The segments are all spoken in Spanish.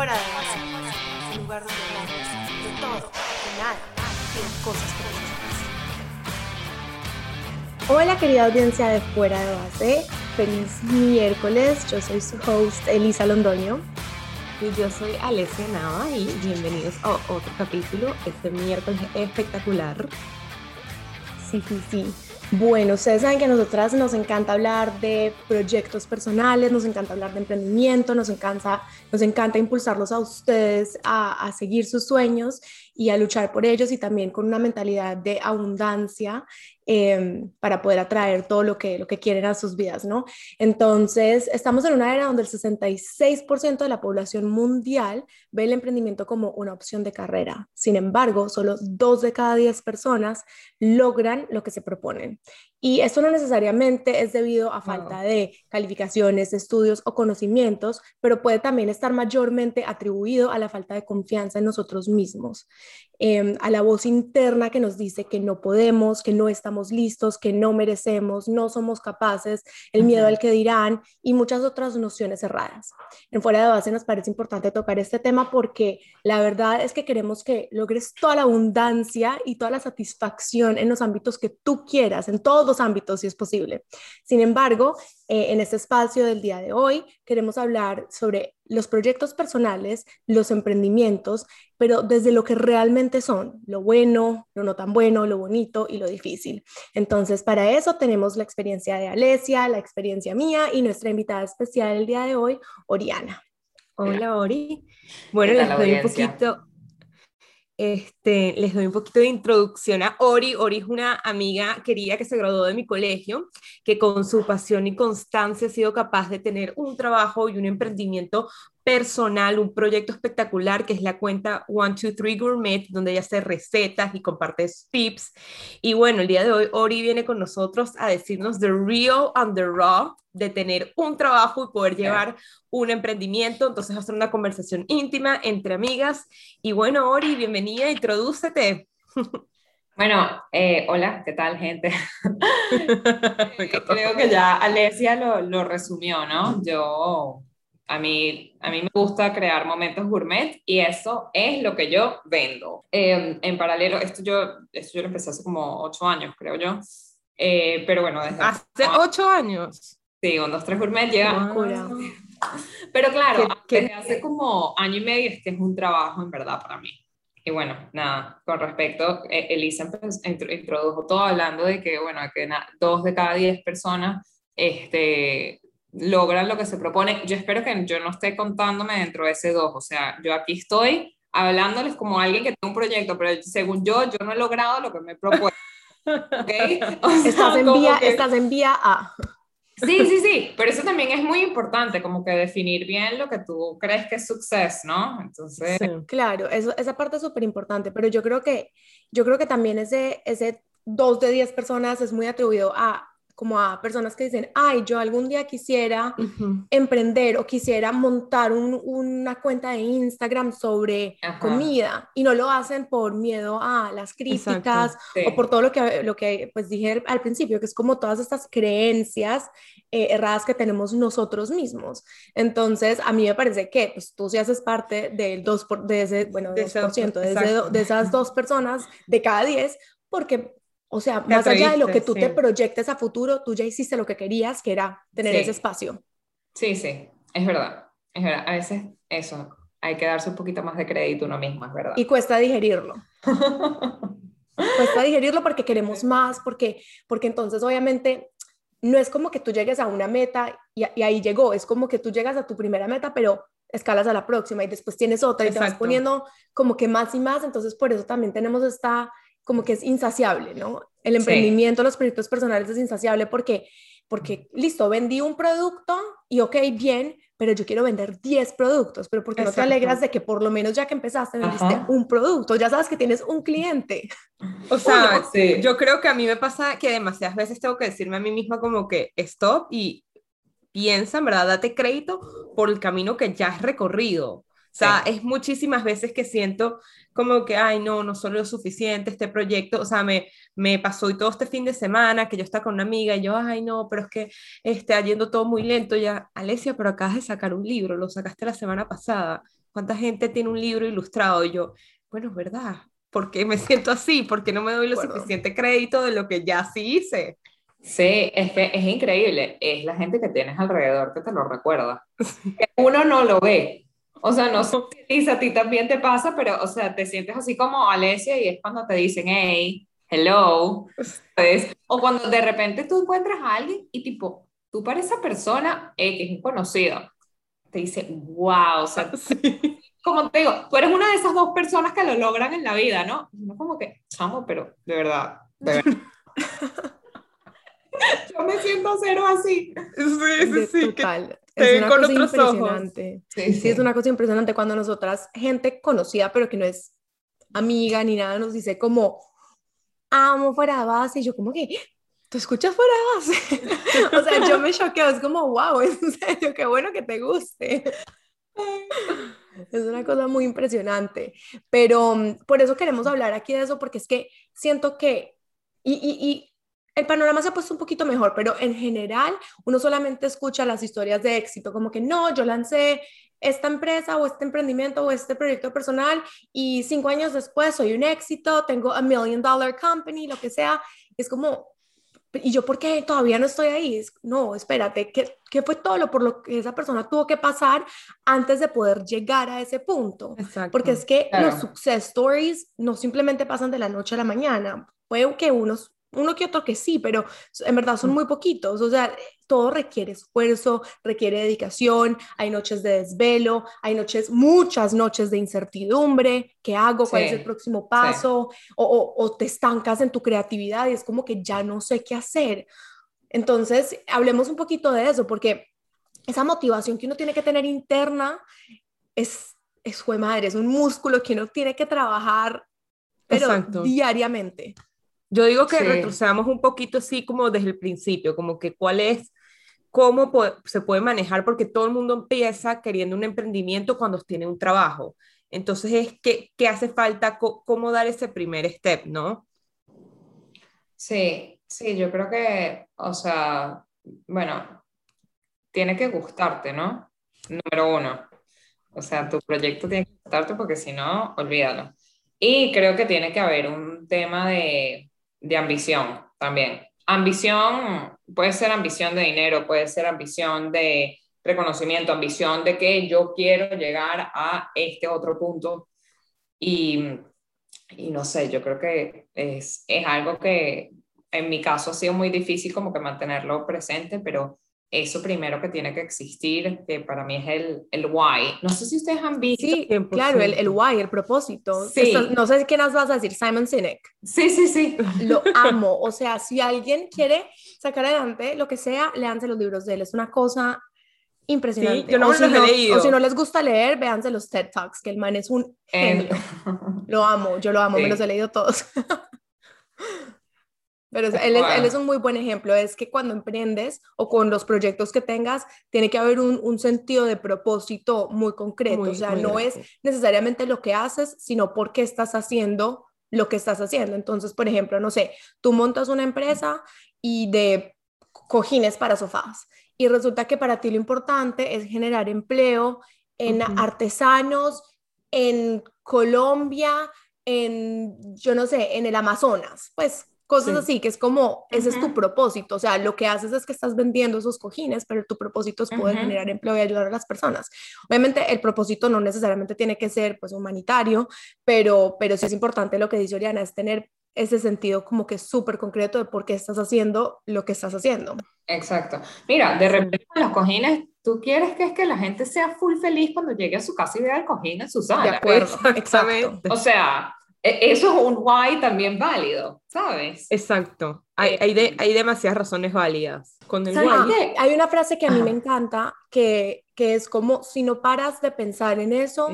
Fuera de base, un lugar donde hablamos de todo, de nada de cosas que Hola querida audiencia de Fuera de Base, feliz miércoles, yo soy su host Elisa Londoño. Y yo soy Alessia Nava y bienvenidos a otro capítulo, este miércoles espectacular. Sí, sí, sí. Bueno, ustedes saben que a nosotras nos encanta hablar de proyectos personales, nos encanta hablar de emprendimiento, nos encanta, nos encanta impulsarlos a ustedes a, a seguir sus sueños y a luchar por ellos y también con una mentalidad de abundancia Em, para poder atraer todo lo que, lo que quieren a sus vidas, ¿no? Entonces, estamos en una era donde el 66% de la población mundial ve el emprendimiento como una opción de carrera. Sin embargo, solo dos de cada 10 personas logran lo que se proponen. Y esto no necesariamente es debido a falta de calificaciones, estudios o conocimientos, pero puede también estar mayormente atribuido a la falta de confianza en nosotros mismos, em, a la voz interna que nos dice que no podemos, que no estamos listos, que no merecemos, no somos capaces, el miedo al que dirán y muchas otras nociones erradas. En fuera de base nos parece importante tocar este tema porque la verdad es que queremos que logres toda la abundancia y toda la satisfacción en los ámbitos que tú quieras, en todos ámbitos si es posible. Sin embargo, eh, en este espacio del día de hoy queremos hablar sobre los proyectos personales, los emprendimientos, pero desde lo que realmente son, lo bueno, lo no tan bueno, lo bonito y lo difícil. Entonces, para eso tenemos la experiencia de Alesia, la experiencia mía y nuestra invitada especial el día de hoy, Oriana. Hola, Ori. Bueno, les doy un poquito, este, les doy un poquito de introducción a Ori. Ori es una amiga querida que se graduó de mi colegio, que con su pasión y constancia ha sido capaz de tener un trabajo y un emprendimiento personal, un proyecto espectacular que es la cuenta 123 Gourmet, donde ella hace recetas y comparte tips. Y bueno, el día de hoy Ori viene con nosotros a decirnos the real and the raw de tener un trabajo y poder llevar un emprendimiento. Entonces va a ser una conversación íntima entre amigas. Y bueno, Ori, bienvenida, introdúcete. Bueno, eh, hola, ¿qué tal, gente? Creo que ya Alesia lo, lo resumió, ¿no? Yo a mí, a mí me gusta crear momentos gourmet y eso es lo que yo vendo. Em, en paralelo, esto yo, esto yo lo empecé hace como ocho años, creo yo. Eh, pero bueno, desde hace ocho años. Sí, un, dos, tres gourmet llega. Pero claro, desde hace como año y medio este es un trabajo en verdad para mí. Y bueno, nada, con respecto, eh, Elisa introdujo todo hablando de que, bueno, que dos de cada diez personas este, logran lo que se propone. Yo espero que yo no esté contándome dentro de ese dos, o sea, yo aquí estoy hablándoles como alguien que tiene un proyecto, pero según yo, yo no he logrado lo que me he propuesto. ¿Okay? estás, en vía, estás en vía A. Sí, sí, sí, pero eso también es muy importante, como que definir bien lo que tú crees que es suceso, ¿no? Entonces... claro, eso, esa parte es súper importante, pero yo creo que, yo creo que también ese, ese dos de diez personas es muy atribuido a como a personas que dicen, ay, yo algún día quisiera emprender o quisiera montar una cuenta de Instagram sobre comida y no lo hacen por miedo a las críticas o por todo lo que, lo que pues dije al principio, que es como todas estas creencias eh, erradas que tenemos nosotros mismos. Entonces, a mí me parece que pues, tú sí haces parte del 2%, por, de ese, bueno, de, de, de esas dos personas de cada 10, porque o sea, más allá de lo que tú te proyectes a futuro, tú ya hiciste lo que querías, que era tener ese espacio. Sí, sí, es verdad. Es verdad. A veces eso, hay que darse un poquito más de crédito uno mismo, es verdad. Y cuesta digerirlo. cuesta digerirlo porque queremos más, porque, porque entonces obviamente no es como que tú llegues a una meta y, ahí llegó, es como que tú llegas a tu primera meta, pero escalas a la próxima y después tienes otra y te vas poniendo como que más y más, entonces por eso también tenemos esta como que es insaciable, ¿no? El emprendimiento, los proyectos personales es insaciable porque, porque, listo, vendí un producto y ok, bien, pero yo quiero vender 10 productos, pero porque no te alegras de que por lo menos ya que empezaste vendiste un producto, ya sabes que tienes un cliente. O sea, yo creo que a mí me pasa que demasiadas veces tengo que decirme a mí misma como que stop y piensa, ¿verdad? Date crédito por el camino que ya has recorrido. O sea, es muchísimas veces que siento como que, ay, no, no solo lo suficiente este proyecto, o sea, me, me pasó y todo este fin de semana que yo estaba con una amiga y yo, ay, no, pero es que está yendo todo muy lento ya, Alesia, pero acabas de sacar un libro, lo sacaste la semana pasada. ¿cuánta gente tiene un libro ilustrado? Y yo, bueno, es verdad, ¿por qué me siento así? ¿Por qué no me doy lo suficiente crédito de lo que ya sí hice? Sí, es que es increíble, es la gente que tienes alrededor que te lo recuerda. Uno no lo ve, o sea, no sé si a ti también te pasa, pero, o sea, te sientes así como Alesia y es cuando te dicen, hey, hello, O cuando de repente tú encuentras a alguien y tipo, tú para esa persona eh, que es un te dice, wow, o sea, como te digo, tú eres una de esas dos personas que lo logran en la vida, ¿no? No como que, chamo, pero de verdad, de verdad. Yo me siento cero así. Sí, sí, sí. Total. Es una cosa impresionante. Sí, sí, es una cosa impresionante cuando nosotras, gente conocida, pero que no es amiga ni nada, nos dice como, amo fuera de base. Y yo como que, ¿tú escuchas fuera de base? o sea, yo me choqueo, es como, wow, en serio, qué bueno que te guste. Es una cosa muy impresionante, pero mm, por eso queremos hablar aquí de eso, porque es que siento que, y, y, y el panorama se ha puesto un poquito mejor, pero en general uno solamente escucha las historias de éxito, como que no, yo lancé esta empresa o este emprendimiento o este proyecto personal y cinco años después soy un éxito, tengo a million dollar company, lo que sea. Es como, ¿y yo por qué todavía no estoy ahí? no, espérate, ¿qué, ¿qué, fue todo lo por lo que esa persona tuvo que pasar antes de poder llegar a ese punto? Porque es que los success stories no simplemente pasan de la noche a la mañana. Puede que unos uno que otro que sí, pero en verdad son muy poquitos. O sea, todo requiere esfuerzo, requiere dedicación, hay noches de desvelo, hay noches, muchas noches de incertidumbre, ¿qué hago? ¿Cuál es el próximo paso? O, o, te estancas en tu creatividad y es como que ya no sé qué hacer. Entonces, hablemos un poquito de eso, porque esa motivación que uno tiene que tener interna es, es madre, es un músculo que uno tiene que trabajar, pero diariamente. Yo digo que retrocedamos un poquito así como desde el principio, como que cuál es, cómo se puede manejar, porque todo el mundo empieza queriendo un emprendimiento cuando tiene un trabajo. Entonces es que, ¿qué hace falta? ¿Cómo dar ese primer step, no? Sí, sí, yo creo que, o sea, bueno, tiene que gustarte, ¿no? Número uno. O sea, tu proyecto tiene que gustarte porque si no, olvídalo. Y creo que tiene que haber un tema de, de ambición también. Ambición puede ser ambición de dinero, puede ser ambición de reconocimiento, ambición de que yo quiero llegar a este otro punto. Y, y no sé, yo creo que es, es algo que en mi caso ha sido muy difícil como que mantenerlo presente, pero eso primero que tiene que existir, que para mí es el, el why. No sé si ustedes han visto. Sí, claro, el, el why, el propósito. Sí. no sé qué nos vas a decir, Simon Sinek. Sí, sí, sí. Lo amo. O sea, si alguien quiere sacar adelante lo que sea, leanse los libros de él. Es una cosa impresionante. Sí, yo no o los he leído. O si no les gusta leer, véanse los TED Talks, que el man es un genio. Lo amo, yo lo amo, me los he leído todos. Pero él es, un muy buen ejemplo, es que cuando emprendes o con los proyectos que tengas, tiene que haber un, sentido de propósito muy concreto, o sea, no es necesariamente lo que haces, sino por qué estás haciendo lo que estás haciendo. Entonces, por ejemplo, no sé, tú montas una empresa y de cojines para sofás y resulta que para ti lo importante es generar empleo en artesanos, en Colombia, en, yo no sé, en el Amazonas, pues Cosas así, que es como, ese es tu propósito, o sea, lo que haces es que estás vendiendo esos cojines, pero tu propósito es poder generar empleo y ayudar a las personas. Obviamente el propósito no necesariamente tiene que ser pues humanitario, pero, pero sí es importante lo que dice Oriana, es tener ese sentido como que súper concreto de por qué estás haciendo lo que estás haciendo. Exacto. Mira, de repente los cojines, tú quieres que es que la gente sea full feliz cuando llegue a su casa y vea el cojín en su sala. De acuerdo, exacto. O sea, eso es un why también válido, ¿sabes? Exacto. Hay, hay, hay demasiadas razones válidas. Con el Hay una frase que a mí me encanta que, que es como, si no paras de pensar en eso,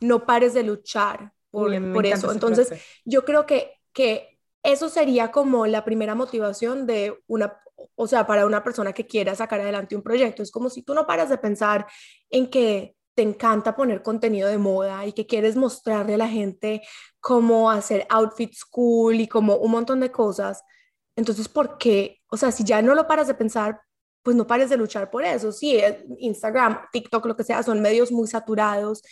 no pares de luchar por, por eso. Entonces, yo creo que, que eso sería como la primera motivación de una, o sea, para una persona que quiera sacar adelante un proyecto. Es como si tú no paras de pensar en que te encanta poner contenido de moda y que quieres mostrarle a la gente cómo hacer outfits cool y como un montón de cosas, entonces, ¿por qué? O sea, si ya no lo paras de pensar, pues no pares de luchar por eso. Sí, Instagram, TikTok, lo que sea, son medios muy saturados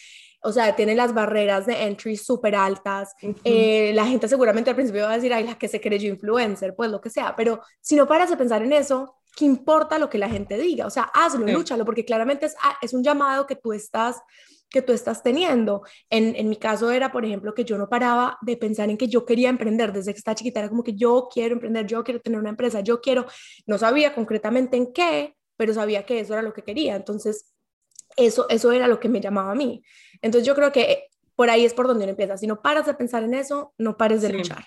o sea, tiene las barreras de entry súper altas. Eh, la gente seguramente al principio va a decir, ay, la que se creyó influencer, pues lo que sea, pero si no paras de pensar en eso, ¿qué importa lo que la gente diga? O sea, hazlo, lúchalo, porque claramente es, ah, es un llamado que tú estás que tú estás teniendo. En, en, mi caso era, por ejemplo, que yo no paraba de pensar en que yo quería emprender desde que estaba chiquita, era como que yo quiero emprender, yo quiero tener una empresa, yo quiero, no sabía concretamente en qué, pero sabía que eso era lo que quería. Entonces, eso, eso era lo que me llamaba a mí. Entonces, yo creo que por ahí es por donde uno empieza. Si no paras de pensar en eso, no pares de luchar.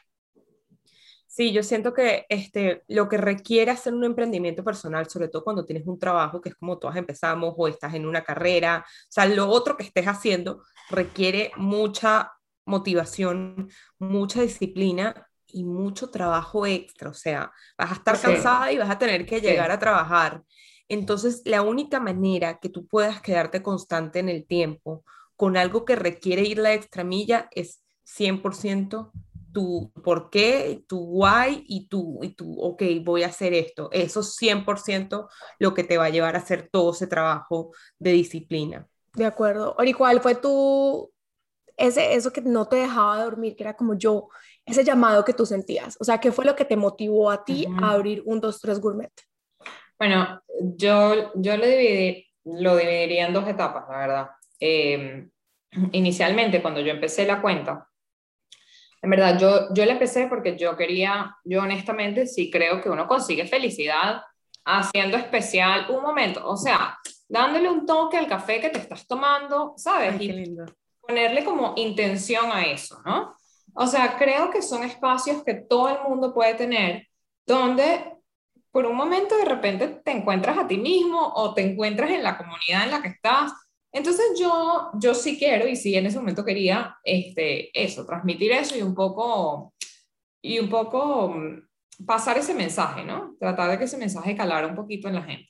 Sí, yo siento que este, lo que requiere hacer un emprendimiento personal, sobre todo cuando tienes un trabajo que es como todas empezamos o estás en una carrera, o sea, lo otro que estés haciendo requiere mucha motivación, mucha disciplina y mucho trabajo extra, o sea, vas a estar cansada y vas a tener que llegar a trabajar. Entonces, la única manera que tú puedas quedarte constante en el tiempo con algo que requiere ir la extramilla es 100% tu por qué, tu why y tu, y tu, ok, voy a hacer esto. Eso es 100% lo que te va a llevar a hacer todo ese trabajo de disciplina. De acuerdo. Ori, ¿cuál fue tu, ese, eso que no te dejaba dormir, que era como yo, ese llamado que tú sentías? O sea, ¿qué fue lo que te motivó a ti a abrir un 2, 3 gourmet? Bueno, yo, yo lo, dividí, lo dividiría en dos etapas, la verdad. Eh, inicialmente, cuando yo empecé la cuenta, en verdad, yo, yo la empecé porque yo quería, yo honestamente sí creo que uno consigue felicidad haciendo especial un momento, o sea, dándole un toque al café que te estás tomando, ¿sabes? y ponerle como intención a eso, ¿no? O sea, creo que son espacios que todo el mundo puede tener donde por un momento de repente te encuentras a ti mismo o te encuentras en la comunidad en la que estás entonces yo, yo sí quiero y sí en ese momento quería este, eso, transmitir eso y un poco, y un poco mm, pasar ese mensaje, ¿no? Tratar de que ese mensaje calara un poquito en la gente.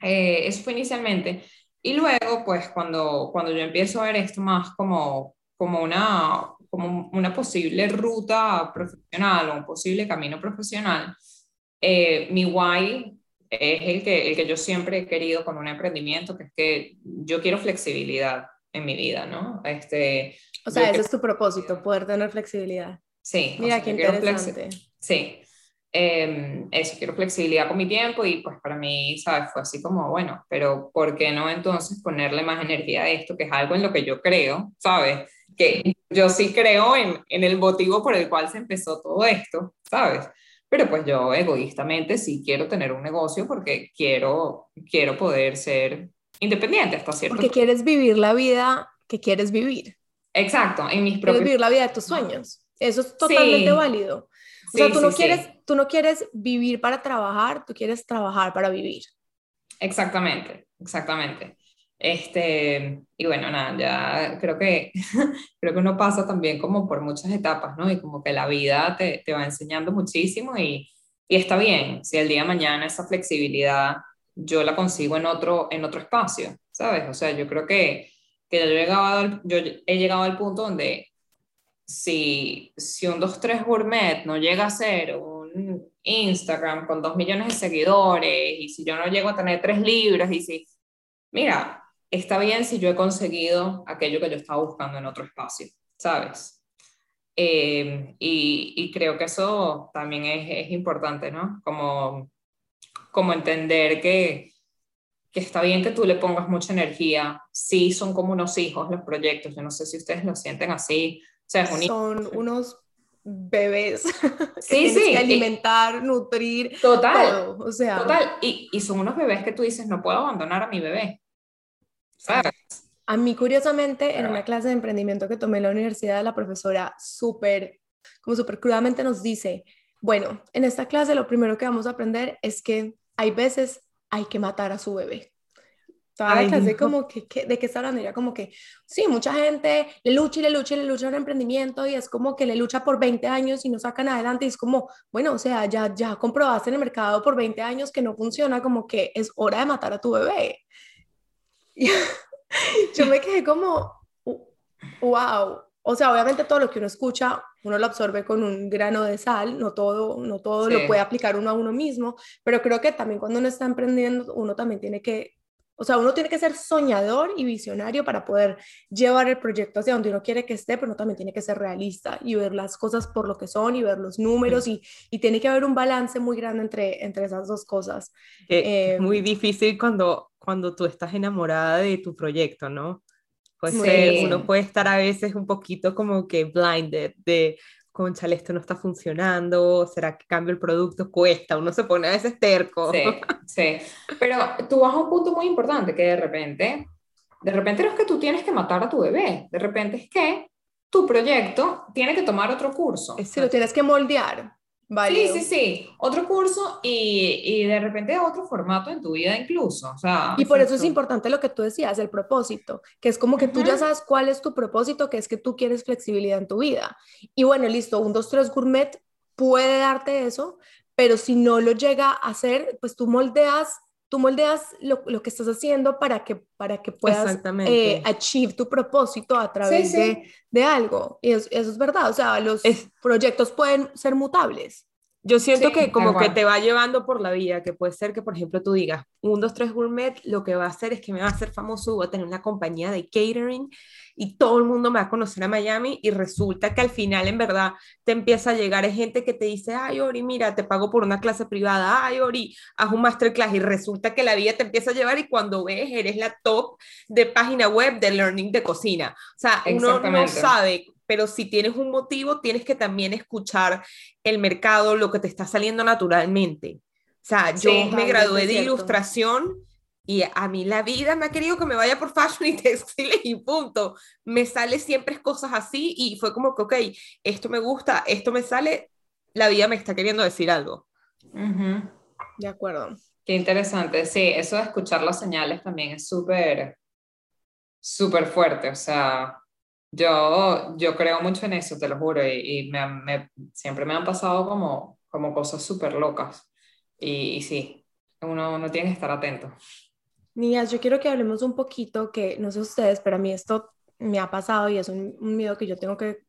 Eh, eso fue inicialmente. Y luego, pues cuando, cuando yo empiezo a ver esto más como, como, una, como una posible ruta profesional o un posible camino profesional, eh, mi why es el que, el que yo siempre he querido con un emprendimiento, que es que yo quiero flexibilidad en mi vida, ¿no? Este, o sea, ese es tu propósito, poder tener flexibilidad. Sí. Mira, qué interesante. Sí. Eh, eso, quiero flexibilidad con mi tiempo y pues para mí, ¿sabes? Fue así como, bueno, pero ¿por qué no entonces ponerle más energía a esto, que es algo en lo que yo creo, ¿sabes? Que yo sí creo en, en el motivo por el cual se empezó todo esto, ¿sabes? Pero pues yo egoístamente sí quiero tener un negocio porque quiero, quiero poder ser independiente hasta cierto Porque quieres vivir la vida que quieres vivir. Exacto, en mis propios... Quieres vivir la vida de tus sueños. Eso es totalmente válido. O sea, tú no, quieres, tú no quieres vivir para trabajar, tú quieres trabajar para vivir. Exactamente, exactamente. Este, y bueno, nada, ya creo que, creo que uno pasa también como por muchas etapas, ¿no? Y como que la vida te, te va enseñando muchísimo y, y, está bien si el día de mañana esa flexibilidad yo la consigo en otro, en otro espacio, ¿sabes? O sea, yo creo que, que yo, he llegado al, yo he llegado al punto donde si, si un 2-3 gourmet no llega a ser un Instagram con 2 millones de seguidores y si yo no llego a tener 3 libros y si, mira, está bien si yo he conseguido aquello que yo estaba buscando en otro espacio, ¿sabes? Eh, y, creo que eso también es, importante, ¿no? Como, como entender que, que, está bien que tú le pongas mucha energía. Sí, son como unos hijos los proyectos. Yo no sé si ustedes lo sienten así. O sea, son unos bebés sí, sí, que alimentar, nutrir, total, o sea, total, y, y son unos bebés que tú dices, no puedo abandonar a mi bebé, a mí, curiosamente, en una clase de emprendimiento que tomé en la universidad, la profesora súper, como súper crudamente nos dice, bueno, en esta clase lo primero que vamos a aprender es que hay veces hay que matar a su bebé. Toda la clase como que, ¿de qué está hablando? Era como que, sí, mucha gente le lucha y le lucha y le lucha a un emprendimiento y es como que le lucha por 20 años y no sacan adelante y es como, bueno, o sea, ya, ya comprobaste en el mercado por 20 años que no funciona, como que es hora de matar a tu bebé. yo me quedé como, wow. O sea, obviamente todo lo que uno escucha, uno lo absorbe con un grano de sal, no todo, no todo lo puede aplicar uno a uno mismo, pero creo que también cuando uno está emprendiendo, uno también tiene que O sea, uno tiene que ser soñador y visionario para poder llevar el proyecto hacia donde uno quiere que esté, pero uno también tiene que ser realista y ver las cosas por lo que son y ver los números y, y tiene que haber un balance muy grande entre, entre esas dos cosas. es muy em, difícil cuando, cuando tú estás enamorada de tu proyecto, ¿no? Puede ser, uno puede estar a veces un poquito como que blinded de, conchale, esto no está funcionando, ¿será que cambio el producto? Cuesta, uno se pone a veces terco. Sí, sí, pero tú vas a un punto muy importante que de repente, de repente no es que tú tienes que matar a tu bebé, de repente es que tu proyecto tiene que tomar otro curso. Sí, lo tienes que moldear. Sí, sí, sí. Otro curso y, y, de repente otro formato en tu vida incluso. O sea, y por eso es importante lo que tú decías, el propósito, que es como que tú ya sabes cuál es tu propósito, que es que tú quieres flexibilidad en tu vida. Y bueno, listo, un 2, 3 gourmet puede darte eso, pero si no lo llega a hacer, pues tú moldeas tú moldeas lo, lo, que estás haciendo para que, para que puedas eh, achieve tu propósito a través De, de, algo. Y eso, es verdad, o sea, los proyectos pueden ser mutables. Yo siento que como que te va llevando por la vida, que puede ser que, por ejemplo, tú digas, un, dos, tres gourmet, lo que va a hacer es que me va a hacer famoso, voy a tener una compañía de catering y todo el mundo me va a conocer a Miami y resulta que al final en verdad te empieza a llegar gente que te dice, ay, Ori, mira, te pago por una clase privada, ay, Ori, haz un masterclass y resulta que la vida te empieza a llevar y cuando ves, eres la top de página web de learning de cocina. O sea, uno no sabe pero si tienes un motivo, tienes que también escuchar el mercado, lo que te está saliendo naturalmente. O sea, yo me gradué de ilustración y a mí la vida me ha querido que me vaya por fashion y textiles y punto. Me sale siempre cosas así y fue como que, ok, esto me gusta, esto me sale, la vida me está queriendo decir algo. De acuerdo. Qué interesante. Sí, eso de escuchar las señales también es súper, súper fuerte. O sea, yo, yo creo mucho en eso, te lo juro, y, me, siempre me han pasado como, como cosas súper locas. Y, sí, uno, uno tiene que estar atento. Niñas, yo quiero que hablemos un poquito, que no sé ustedes, pero a mí esto me ha pasado y es un, miedo que yo tengo que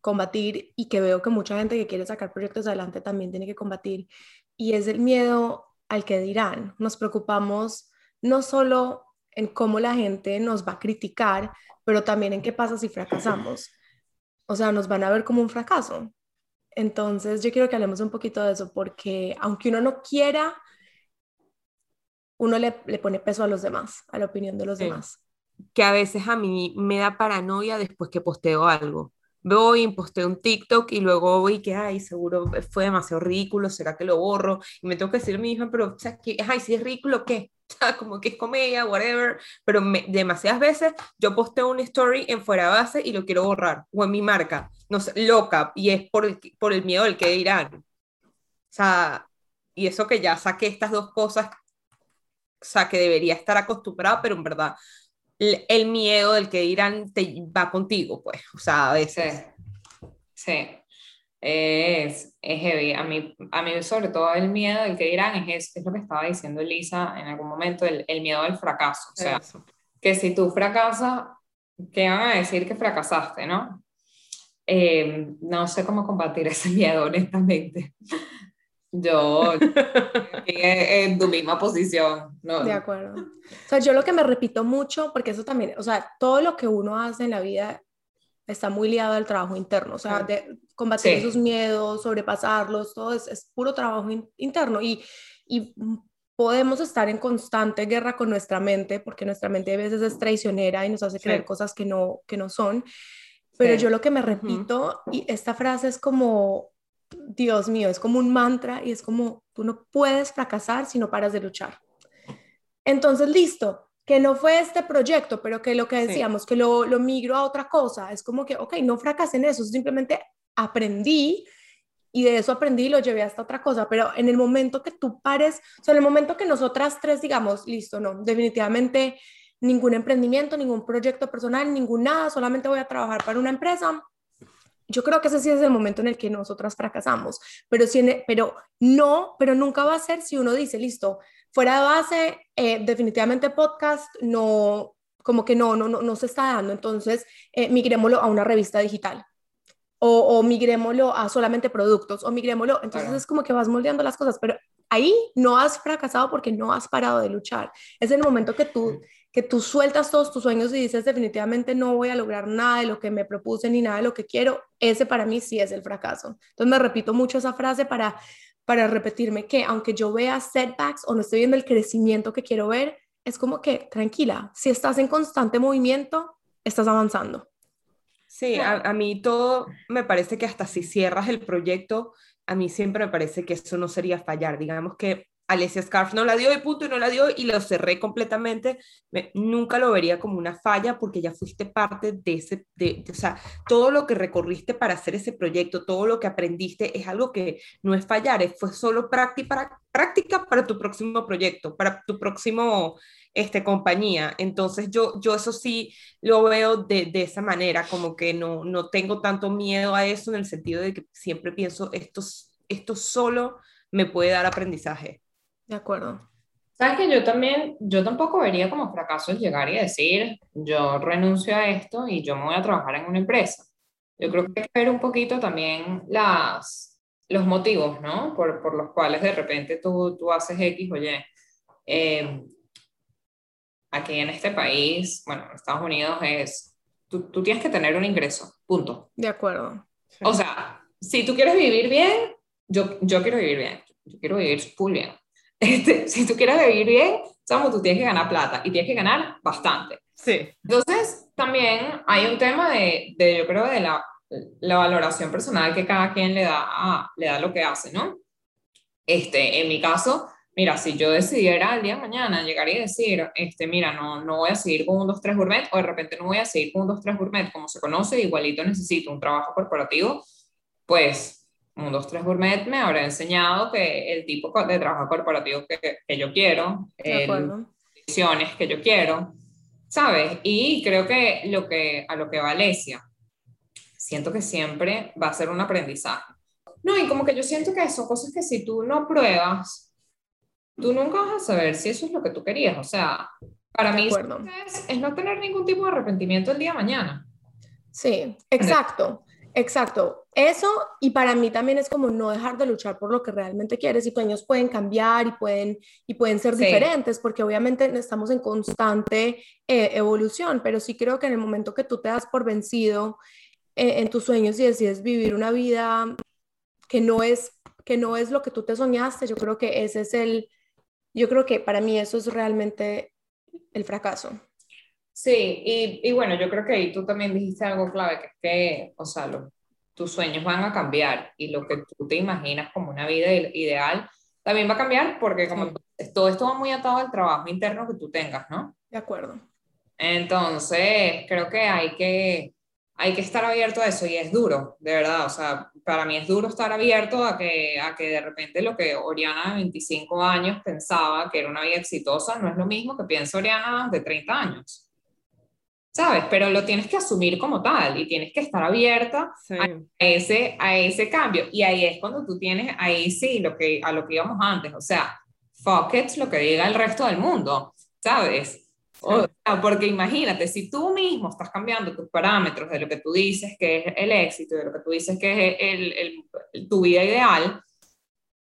combatir y que veo que mucha gente que quiere sacar proyectos adelante también tiene que combatir, y es el miedo al que dirán. Nos preocupamos no solo en cómo la gente nos va a criticar, pero también en qué pasa si fracasamos. O sea, nos van a ver como un fracaso. Entonces, yo quiero que hablemos un poquito de eso, porque aunque uno no quiera, uno le, pone peso a los demás, a la opinión de los demás. Que a veces a mí me da paranoia después que posteo algo. Voy y posteo un TikTok y luego voy que, ay, seguro fue demasiado ridículo, ¿será que lo borro? Y me tengo que decir a mi hija, pero, ay, si es ridículo, ¿qué? como que es comedia, whatever, pero demasiadas veces yo posteo una story en fuera base y lo quiero borrar, o en mi marca, no sé, loca, y es por el, por el miedo del que dirán. O sea, y eso que ya saqué estas dos cosas, o sea, que debería estar acostumbrado, pero en verdad, el, miedo del que dirán te va contigo, pues, o sea, a veces. sí es, es heavy. A mí, a mí, sobre todo, el miedo del que dirán es, es lo que estaba diciendo Elisa en algún momento, el, el miedo al fracaso. O sea, que si tú fracasas, ¿qué van a decir que fracasaste, no? Eh, no sé cómo combatir ese miedo, honestamente. Yo en tu misma posición. ¿no? De acuerdo. O sea, yo lo que me repito mucho, porque eso también, o sea, todo lo que uno hace en la vida está muy liado al trabajo interno, o sea, de combatir esos miedos, sobrepasarlos, todo es, es puro trabajo interno y, y podemos estar en constante guerra con nuestra mente, porque nuestra mente a veces es traicionera y nos hace creer cosas que no, que no son, pero yo lo que me repito, y esta frase es como, Dios mío, es como un mantra y es como, tú no puedes fracasar si no paras de luchar. Entonces, listo, que no fue este proyecto, pero que lo que decíamos, que lo, lo migro a otra cosa, es como que, ok, no fracasé en eso, simplemente aprendí y de eso aprendí y lo llevé hasta otra cosa, pero en el momento que tú pares, o sea, en el momento que nosotras tres digamos, listo, no, definitivamente ningún emprendimiento, ningún proyecto personal, ningún nada, solamente voy a trabajar para una empresa, yo creo que ese sí es el momento en el que nosotras fracasamos, pero, si pero no, pero nunca va a ser si uno dice, listo, fuera de base, eh, definitivamente podcast no, como que no, no, no, no se está dando, entonces eh, migrémoslo a una revista digital. O, o migrémoslo a solamente productos, o migrémoslo, entonces es como que vas moldeando las cosas, pero ahí no has fracasado porque no has parado de luchar. Es el momento que tú que tú sueltas todos tus sueños y dices definitivamente no voy a lograr nada de lo que me propuse ni nada de lo que quiero, ese para mí sí es el fracaso. Entonces me repito mucho esa frase para, para repetirme que aunque yo vea setbacks o no estoy viendo el crecimiento que quiero ver, es como que tranquila, si estás en constante movimiento, estás avanzando. Sí, a, a mí todo me parece que hasta si cierras el proyecto, a mí siempre me parece que eso no sería fallar. Digamos que Alessia Scarf no la dio y punto y no la dio y lo cerré completamente. nunca lo vería como una falla porque ya fuiste parte de ese, de, o sea, todo lo que recorriste para hacer ese proyecto, todo lo que aprendiste es algo que no es fallar, fue solo práctica para, práctica para tu próximo proyecto, para tu próximo este, compañía. Entonces yo, yo eso sí lo veo de, de esa manera, como que no, no tengo tanto miedo a eso en el sentido de que siempre pienso, esto, esto solo me puede dar aprendizaje. De acuerdo. Sabes que yo también, yo tampoco vería como fracaso el llegar y decir, yo renuncio a esto y yo me voy a trabajar en una empresa. Yo creo que hay que ver un poquito también las, los motivos, ¿no? Por, por los cuales de repente tú, tú haces X, oye, eh, aquí en este país, bueno, en Estados Unidos es, tú, tú, tienes que tener un ingreso, punto. De acuerdo. O sea, si tú quieres vivir bien, yo, yo quiero vivir bien, yo quiero vivir full bien. Este, si tú quieres vivir bien, sabes, tú tienes que ganar plata y tienes que ganar bastante. Sí. Entonces, también hay un tema de, de yo creo, de la, la, valoración personal que cada quien le da, a, le da lo que hace, ¿no? Este, en mi caso, mira, si yo decidiera al día de mañana llegar y decir, este, mira, no, no voy a seguir con un 2-3 gourmet, o de repente no voy a seguir con un 2-3 gourmet como se conoce, igualito necesito un trabajo corporativo, pues un 2, 3 Gourmet me habrá enseñado que el tipo de trabajo corporativo que, que yo quiero, las condiciones que yo quiero, ¿sabes? Y creo que, lo que a lo que va Alesia, siento que siempre va a ser un aprendizaje. No, y como que yo siento que son cosas que si tú no pruebas, tú nunca vas a saber si eso es lo que tú querías. O sea, para mí es, es no tener ningún tipo de arrepentimiento el día de mañana. Sí, exacto. Exacto, eso y para mí también es como no dejar de luchar por lo que realmente quieres y sueños pueden cambiar y pueden, y pueden ser diferentes porque obviamente estamos en constante eh, evolución, pero sí creo que en el momento que tú te das por vencido eh, en tus sueños y decides vivir una vida que no es que no es lo que tú te soñaste, yo creo que ese es el, yo creo que para mí eso es realmente el fracaso. Sí, y, y, bueno, yo creo que ahí tú también dijiste algo clave, que es que, o sea, tus sueños van a cambiar y lo que tú te imaginas como una vida ideal también va a cambiar porque como todo esto va muy atado al trabajo interno que tú tengas, ¿no? De acuerdo. Entonces, creo que hay que, hay que estar abierto a eso y es duro, de verdad, o sea, para mí es duro estar abierto a que, a que de repente lo que Oriana de 25 años pensaba que era una vida exitosa no es lo mismo que piensa Oriana de 30 años. ¿Sabes? Pero lo tienes que asumir como tal y tienes que estar abierta a, ese, a ese cambio. Y ahí es cuando tú tienes, ahí sí, lo que, a lo que íbamos antes, o sea, fuck it, lo que diga el resto del mundo, ¿sabes? porque imagínate, si tú mismo estás cambiando tus parámetros de lo que tú dices que es el éxito, de lo que tú dices que es el, el, tu vida ideal,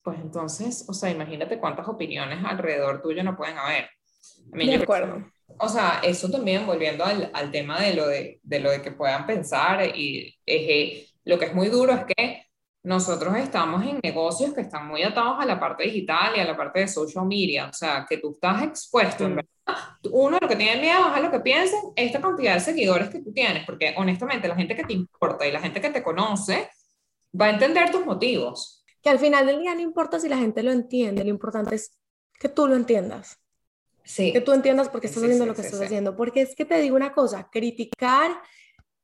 pues entonces, o sea, imagínate cuántas opiniones alrededor tuyo no pueden haber. de acuerdo o sea, eso también volviendo al, al tema de lo de, de, lo de que puedan pensar y eh, lo que es muy duro es que nosotros estamos en negocios que están muy atados a la parte digital y a la parte de social media, o sea, que tú estás expuesto, en verdad. Uno lo que tiene miedo es a lo que piensen esta cantidad de seguidores que tú tienes, porque honestamente la gente que te importa y la gente que te conoce va a entender tus motivos. Que al final del día no importa si la gente lo entiende, lo importante es que tú lo entiendas. Que tú entiendas por qué estás haciendo lo que estás haciendo. Porque es que te digo una cosa, criticar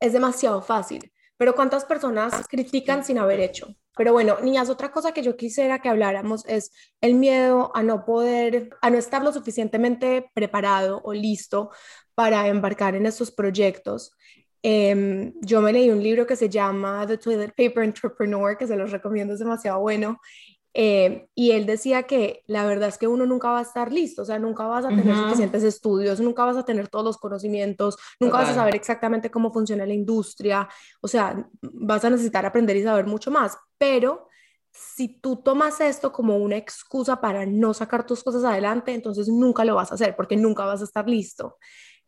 es demasiado fácil, pero ¿cuántas personas critican sin haber hecho? Pero bueno, niñas, otra cosa que yo quisiera que habláramos es el miedo a no poder, a no estar lo suficientemente preparado o listo para embarcar en estos proyectos. Em, yo me leí un libro que se llama The Toilet Paper Entrepreneur, que se los recomiendo, es demasiado bueno, eh, y él decía que la verdad es que uno nunca va a estar listo, o sea, nunca vas a tener suficientes estudios, nunca vas a tener todos los conocimientos, nunca vas a saber exactamente cómo funciona la industria, o sea, vas a necesitar aprender y saber mucho más, pero si tú tomas esto como una excusa para no sacar tus cosas adelante, entonces nunca lo vas a hacer porque nunca vas a estar listo.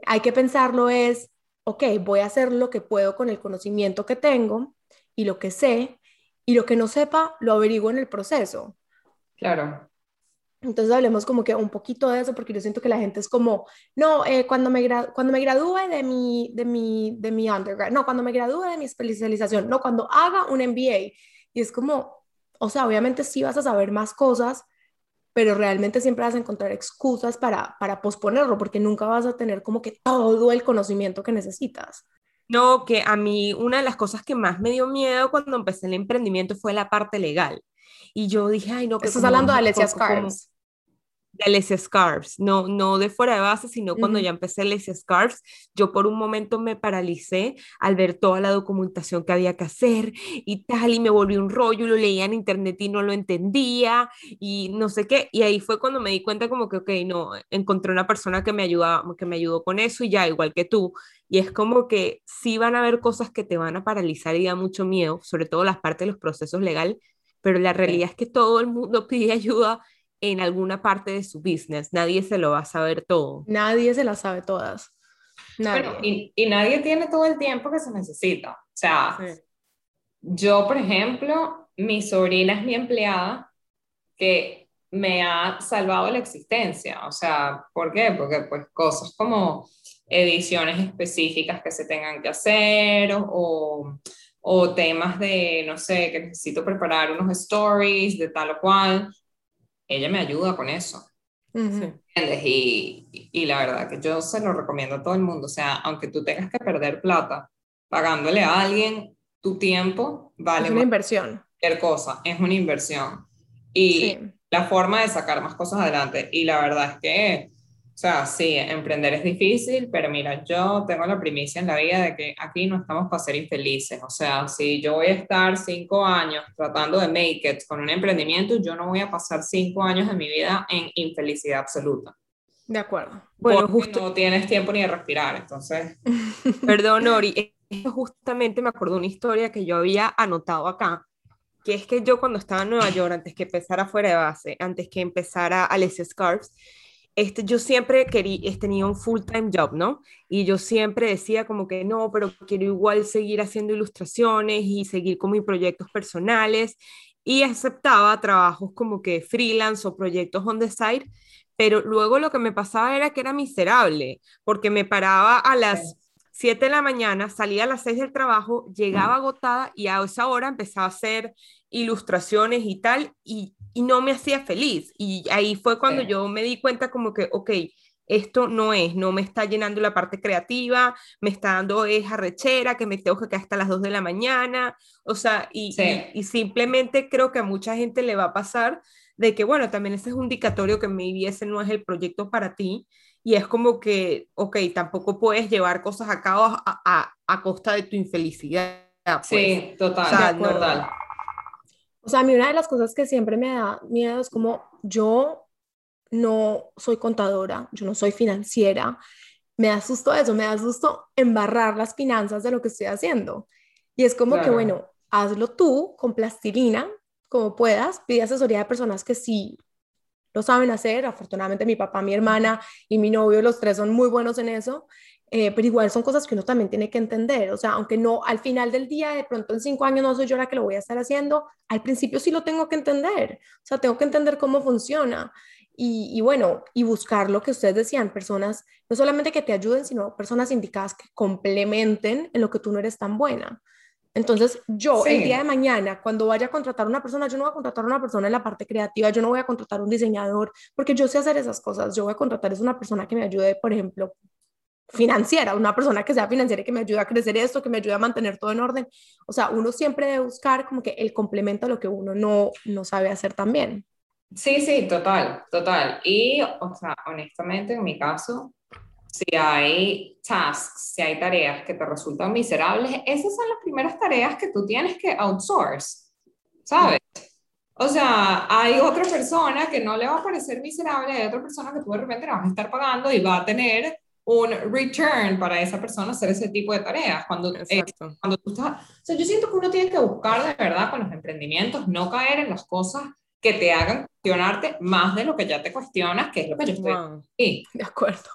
Hay que pensarlo es, ok, voy a hacer lo que puedo con el conocimiento que tengo y lo que sé, y lo que no sepa lo averiguo en el proceso. Claro. Entonces hablemos como que un poquito de eso, porque yo siento que la gente es como, no, eh, cuando, me cuando me gradúe de mi, de, mi, de mi undergrad, no, cuando me gradúe de mi especialización, no, cuando haga un MBA. Y es como, o sea, obviamente sí vas a saber más cosas, pero realmente siempre vas a encontrar excusas para, para posponerlo, porque nunca vas a tener como que todo el conocimiento que necesitas. No, que a mí una de las cosas que más me dio miedo cuando empecé el emprendimiento fue la parte legal. Y yo dije, ay, no, que... Estás hablando de Alessia Scarves de Alessia Scarves, no, no de fuera de base, sino cuando ya empecé Alessia Scarves, yo por un momento me paralicé al ver toda la documentación que había que hacer y tal, y me volví un rollo, lo leía en internet y no lo entendía, y no sé qué, y ahí fue cuando me di cuenta como que, ok, no, encontré una persona que me, ayuda, que me ayudó con eso y ya, igual que tú, y es como que sí van a haber cosas que te van a paralizar y da mucho miedo, sobre todo las partes de los procesos legales, pero la realidad es que todo el mundo pide ayuda en alguna parte de su business. Nadie se lo va a saber todo. Nadie se las sabe todas. y, nadie tiene todo el tiempo que se necesita. O sea, yo, por ejemplo, mi sobrina es mi empleada que me ha salvado la existencia. O sea, ¿por qué? Porque pues cosas como ediciones específicas que se tengan que hacer o, o temas de, no sé, que necesito preparar unos stories de tal o cual ella me ayuda con eso. y, y, la verdad que yo se lo recomiendo a todo el mundo. O sea, aunque tú tengas que perder plata pagándole a alguien, tu tiempo vale. Es una inversión. Cualquier cosa, es una inversión. Y la forma de sacar más cosas adelante. Y la verdad es que o sea, sí, emprender es difícil, pero mira, yo tengo la primicia en la vida de que aquí no estamos para ser infelices. O sea, si yo voy a estar cinco años tratando de make it con un emprendimiento, yo no voy a pasar cinco años de mi vida en infelicidad absoluta. De acuerdo. Bueno, justo no tienes tiempo ni de respirar, entonces. Perdón, Ori, justamente me acuerdo una historia que yo había anotado acá, que es que yo cuando estaba en Nueva York, antes que empezara fuera de base, antes que empezara Alessia Scarves, este, yo siempre quería, tenía un full-time job, ¿no? Y yo siempre decía como que no, pero quiero igual seguir haciendo ilustraciones y seguir con mis proyectos personales y aceptaba trabajos como que freelance o proyectos on the side, pero luego lo que me pasaba era que era miserable, porque me paraba a las 7 de la mañana, salía a las 6 del trabajo, llegaba agotada y a esa hora empezaba a hacer ilustraciones y tal, y y no me hacía feliz. Y ahí fue cuando yo me di cuenta como que, ok, esto no es, no me está llenando la parte creativa, me está dando esa rechera que me tengo que quedar hasta las 2 de la mañana, o sea, y, y, simplemente creo que a mucha gente le va a pasar de que, bueno, también ese es un indicatorio que mi ese no es el proyecto para ti, y es como que, ok, tampoco puedes llevar cosas a cabo a, a, a costa de tu infelicidad. Pues. Sí, total, total. O sea, a mí una de las cosas que siempre me da miedo es como yo no soy contadora, yo no soy financiera, me da susto eso, me da susto embarrar las finanzas de lo que estoy haciendo. Y es como que, bueno, hazlo tú con plastilina, como puedas, pide asesoría de personas que sí lo saben hacer. Afortunadamente mi papá, mi hermana y mi novio, los tres son muy buenos en eso. Eh, pero igual son cosas que uno también tiene que entender, o sea, aunque no al final del día, de pronto en cinco años no soy yo la que lo voy a estar haciendo, al principio sí lo tengo que entender, o sea, tengo que entender cómo funciona y, y bueno, y buscar lo que ustedes decían, personas, no solamente que te ayuden, sino personas indicadas que complementen en lo que tú no eres tan buena. Entonces, yo el día de mañana, cuando vaya a contratar a una persona, yo no voy a contratar a una persona en la parte creativa, yo no voy a contratar a un diseñador, porque yo sé hacer esas cosas. Yo voy a contratar a una persona que me ayude, por ejemplo, financiera, una persona que sea financiera y que me ayude a crecer esto, que me ayude a mantener todo en orden. O sea, uno siempre debe buscar como que el complemento a lo que uno no, no sabe hacer también. Sí, sí, total, total. Y, o sea, honestamente, en mi caso, si hay tasks, si hay tareas que te resultan miserables, esas son las primeras tareas que tú tienes que outsource, ¿sabes? O sea, hay otra persona que no le va a parecer miserable, hay otra persona que tú de repente le vas a estar pagando y va a tener un return para esa persona hacer ese tipo de tareas. Cuando, eh, cuando tú estás, o sea, yo siento que uno tiene que buscar de verdad con los emprendimientos, no caer en las cosas que te hagan cuestionarte más de lo que ya te cuestionas, que es lo que yo estoy. De acuerdo.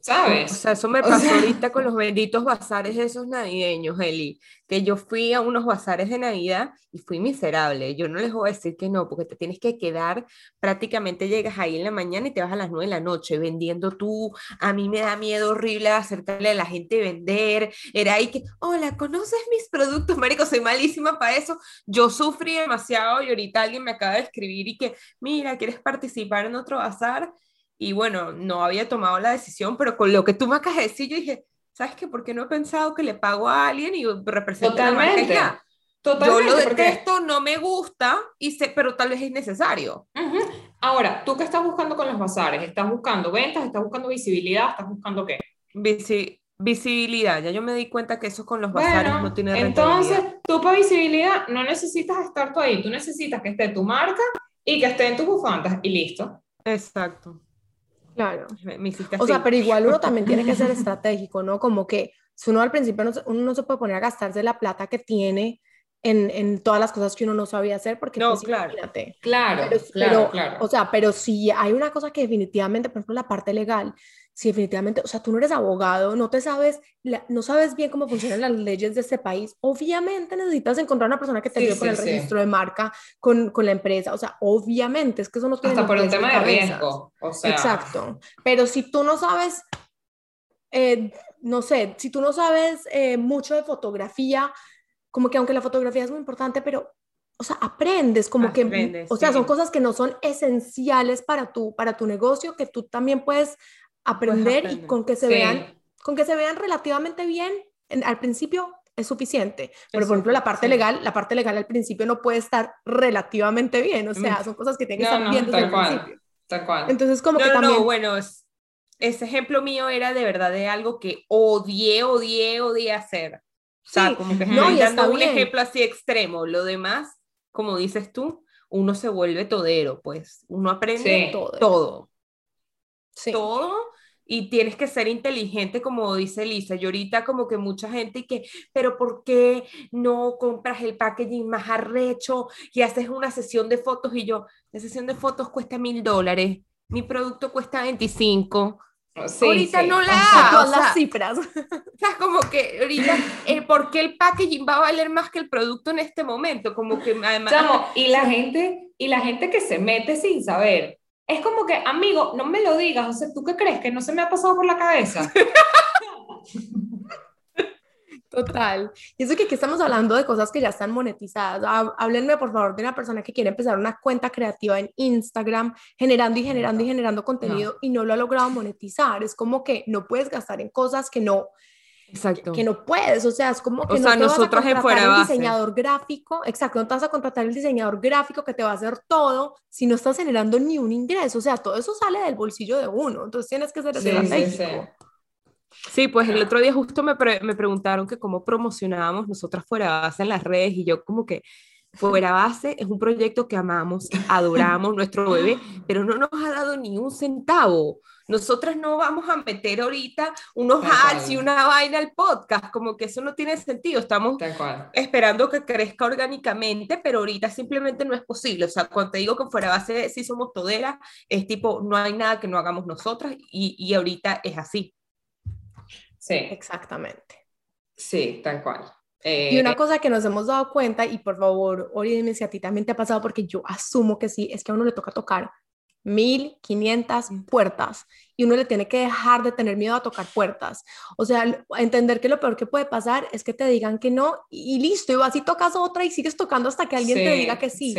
¿Sabes? O sea, eso me pasó ahorita con los benditos bazares esos navideños, Eli, que yo fui a unos bazares de Navidad y fui miserable. Yo no les voy a decir que no, porque te tienes que quedar, prácticamente llegas ahí en la mañana y te vas a las nueve de la noche vendiendo tú. A mí me da miedo horrible acercarle a la gente y vender. Era ahí que, hola, ¿conoces mis productos? Marico, soy malísima para eso. Yo sufrí demasiado y ahorita alguien me acaba de escribir y que, mira, ¿quieres participar en otro bazar? Y bueno, no había tomado la decisión, pero con lo que tú me acabas de decir, yo dije, ¿sabes qué? ¿Por qué no he pensado que le pago a alguien y represento Totalmente. la Totalmente, yo lo detesto, no me gusta, y sé, pero tal vez es necesario. Ahora, ¿tú qué estás buscando con los bazares? ¿Estás buscando ventas? ¿Estás buscando visibilidad? ¿Estás buscando qué? visibilidad, ya yo me di cuenta que eso con los bazares no tiene Entonces, tú para visibilidad no necesitas estar tú ahí, tú necesitas que esté tu marca y que esté en tus bufandas y listo. Exacto. Claro. o sea, pero igual uno también tiene que ser estratégico, ¿no? Como que si uno al principio no, uno no se puede poner a gastarse la plata que tiene en, en, todas las cosas que uno no sabía hacer, porque no, pues, claro, claro, claro, claro, O sea, pero si hay una cosa que definitivamente, por ejemplo, la parte legal, si definitivamente, o sea, tú no eres abogado, no te sabes, no sabes bien cómo funcionan las leyes de este país, obviamente necesitas encontrar una persona que te ayude con el registro de marca, con, con, la empresa, o sea, obviamente, es que eso no tiene Hasta por un tema de riesgo, o sea. Exacto, pero si tú no sabes, eh, no sé, si tú no sabes eh, mucho de fotografía, como que aunque la fotografía es muy importante, pero o sea, aprendes como que, o sea, son cosas que no son esenciales para tu, para tu negocio, que tú también puedes aprender, y con que se vean, con que se vean relativamente bien al principio es suficiente. Pero por ejemplo, la parte legal, la parte legal al principio no puede estar relativamente bien, o sea, son cosas que tienen que estar bien desde el principio. Tal cual. Entonces, como que también... No, bueno, ese ejemplo mío era de verdad de algo que odié, odié, odié hacer. O sea, como que no, dando un ejemplo así extremo. Lo demás, como dices tú, uno se vuelve todero, pues uno aprende todo. Todo. Sí. Todo y tienes que ser inteligente, como dice Lisa. Y ahorita como que mucha gente que, pero ¿por qué no compras el packaging más arrecho y haces una sesión de fotos? Y yo, la sesión de fotos cuesta mil dólares, mi producto cuesta 25. ahorita no la hago. O las cifras. O sea, como que ahorita, eh, ¿por qué el packaging va a valer más que el producto en este momento? Como que además... y la gente, y la gente que se mete sin saber, es como que, amigo, no me lo digas, o sea, ¿tú qué crees? Que no se me ha pasado por la cabeza. Total. Y eso que aquí estamos hablando de cosas que ya están monetizadas. Háblenme, por favor, de una persona que quiere empezar una cuenta creativa en Instagram, generando y generando y generando contenido y no lo ha logrado monetizar. Es como que no puedes gastar en cosas que no, Exacto. Que no puedes, o sea, es como que no te vas a contratar el diseñador gráfico, exacto, no te vas a contratar el diseñador gráfico que te va a hacer todo si no estás generando ni un ingreso, o sea, todo eso sale del bolsillo de uno, entonces tienes que ser estratégico. Sí, pues el otro día justo me, me preguntaron que cómo promocionábamos nosotras fuera base en las redes y yo como que fuera base es un proyecto que amamos, adoramos nuestro bebé, pero no nos ha dado ni un centavo. Nosotras no vamos a meter ahorita unos ads y una vaina al podcast, como que eso no tiene sentido. Estamos esperando que crezca orgánicamente, pero ahorita simplemente no es posible. O sea, cuando te digo que fuera base sí somos toderas, es tipo, no hay nada que no hagamos nosotras y, y ahorita es así. Sí. Exactamente. Sí, tal cual. y una eh, cosa que nos hemos dado cuenta, y por favor, Ori, dime si a ti también te ha pasado, porque yo asumo que sí, es que a uno le toca tocar 1500 puertas y uno le tiene que dejar de tener miedo a tocar puertas. O sea, entender que lo peor que puede pasar es que te digan que no y listo, y vas y tocas otra y sigues tocando hasta que alguien te diga que sí.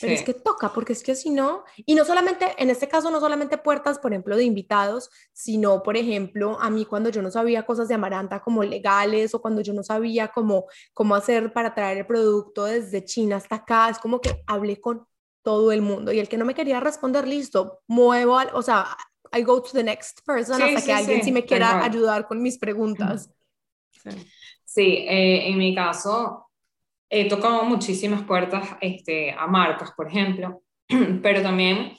Pero es que toca, porque es que si no, y no solamente, en este caso, no solamente puertas, por ejemplo, de invitados, sino, por ejemplo, a mí cuando yo no sabía cosas de Amaranta como legales o cuando yo no sabía cómo, cómo hacer para traer el producto desde China hasta acá, es como que hablé con todo el mundo. Y el que no me quería responder, listo, muevo, al, o sea, I go to the next person hasta que alguien sí, me quiera ayudar con mis preguntas. Sí, eh, en mi caso, he tocado muchísimas puertas este, a marcas, por ejemplo, pero también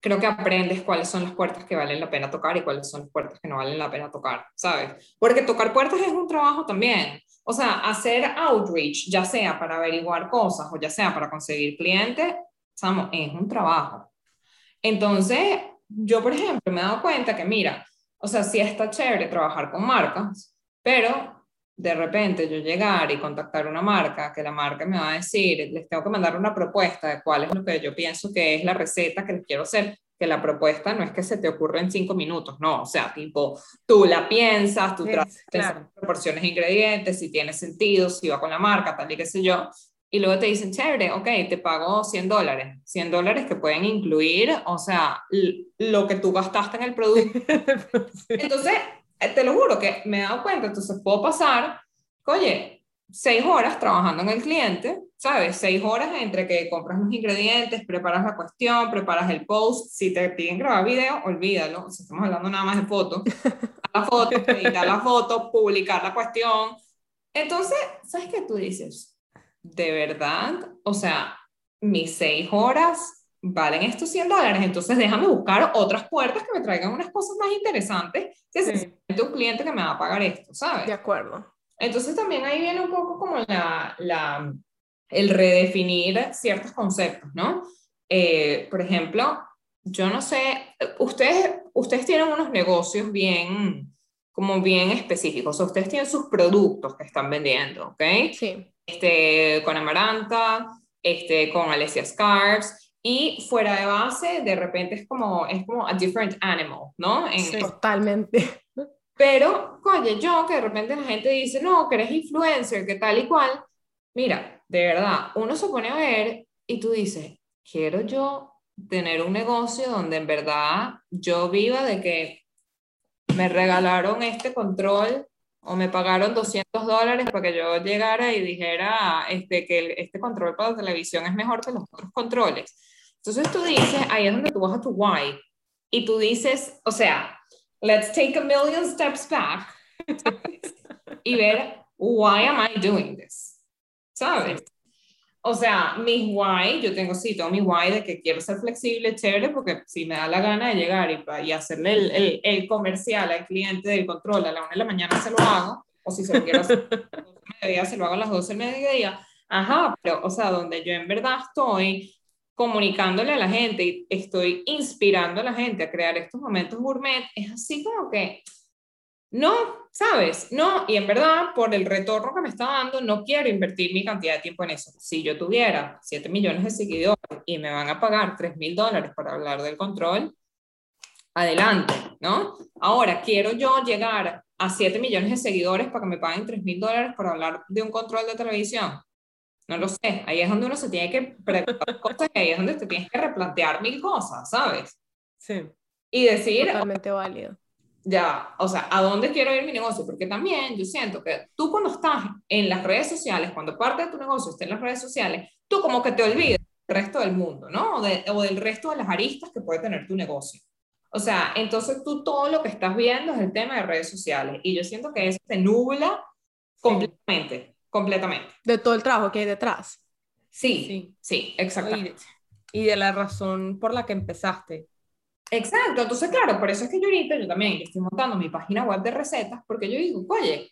creo que aprendes cuáles son las puertas que valen la pena tocar y cuáles son las puertas que no valen la pena tocar, ¿sabes? Porque tocar puertas es un trabajo también. O sea, hacer outreach, ya sea para averiguar cosas o ya sea para conseguir clientes, es un trabajo. Entonces, yo, por ejemplo, me he dado cuenta que, mira, o sea, sí está chévere trabajar con marcas, pero de repente yo llegar y contactar una marca, que la marca me va a decir, les tengo que mandar una propuesta de cuál es lo que yo pienso que es la receta que les quiero hacer, que la propuesta no es que se te ocurra en cinco minutos, no, o sea, tipo, tú la piensas, tú tratas claro. proporciones de ingredientes, si tiene sentido, si va con la marca, tal y qué sé yo, y luego te dicen, chévere, ok, te pago 100 dólares, 100 dólares que pueden incluir, o sea, lo que tú gastaste en el producto. Entonces, eh, te lo juro que me he dado cuenta, entonces puedo pasar, oye, seis horas trabajando en el cliente, ¿sabes? Seis horas entre que compras los ingredientes, preparas la cuestión, preparas el post, si te piden grabar video, olvídalo, si estamos hablando nada más de fotos, la foto, editar la foto, publicar la cuestión. Entonces, ¿sabes qué tú dices? De verdad, o sea, mis seis horas valen estos 100 dólares, entonces déjame buscar otras puertas que me traigan unas cosas más interesantes que sí. un cliente que me va a pagar esto, ¿sabes? De acuerdo. Entonces también ahí viene un poco como la, la el redefinir ciertos conceptos, ¿no? Eh, por ejemplo, yo no sé, ustedes, ustedes tienen unos negocios bien, como bien específicos, o sea, ustedes tienen sus productos que están vendiendo, ¿ok? Sí. Este, con Amaranta, este, con Alessia Scarves, y fuera de base, de repente es como, es como a different animal, ¿no? Totalmente. Pero, oye, yo que de repente la gente dice, no, que eres influencer, que tal y cual, mira, de verdad, uno se pone a ver y tú dices, quiero yo tener un negocio donde en verdad yo viva de que me regalaron este control o me pagaron 200 dólares para que yo llegara y dijera este, que este control para la televisión es mejor que los otros controles. Entonces tú dices, ahí es donde tú vas a tu why. Y tú dices, o sea, let's take a million steps back y ver, why am I doing this? ¿Sabes? O sea, mi why, yo tengo sí, todo mi why de que quiero ser flexible, chévere, porque si me da la gana de llegar y, y hacerle el, el, el, comercial al cliente del control a la una de la mañana se lo hago, o si se lo quiero hacer a las 12 mediodía, se lo hago a las 12 del mediodía. Ajá, pero, o sea, donde yo en verdad estoy comunicándole a la gente y estoy inspirando a la gente a crear estos momentos gourmet, es así como que, no, ¿sabes? No, y en verdad, por el retorno que me está dando, no quiero invertir mi cantidad de tiempo en eso. Si yo tuviera 7 millones de seguidores y me van a pagar 3 mil dólares para hablar del control, adelante, ¿no? Ahora, quiero yo llegar a 7 millones de seguidores para que me paguen 3 mil dólares para hablar de un control de televisión. No lo sé, ahí es donde uno se tiene que preguntar cosas y ahí es donde te tienes que replantear mil cosas, ¿sabes? Sí. Y decir... Totalmente válido. Ya, o sea, ¿a dónde quiero ir mi negocio? Porque también yo siento que tú cuando estás en las redes sociales, cuando parte de tu negocio está en las redes sociales, tú como que te olvidas del resto del mundo, ¿no? O, o del resto de las aristas que puede tener tu negocio. O sea, entonces tú todo lo que estás viendo es el tema de redes sociales y yo siento que eso se nubla completamente completamente. De todo el trabajo que hay detrás. Sí, sí, sí exactamente. Y de la razón por la que empezaste. Exacto, entonces claro, por eso es que yo ahorita yo también estoy montando mi página web de recetas, porque yo digo, oye,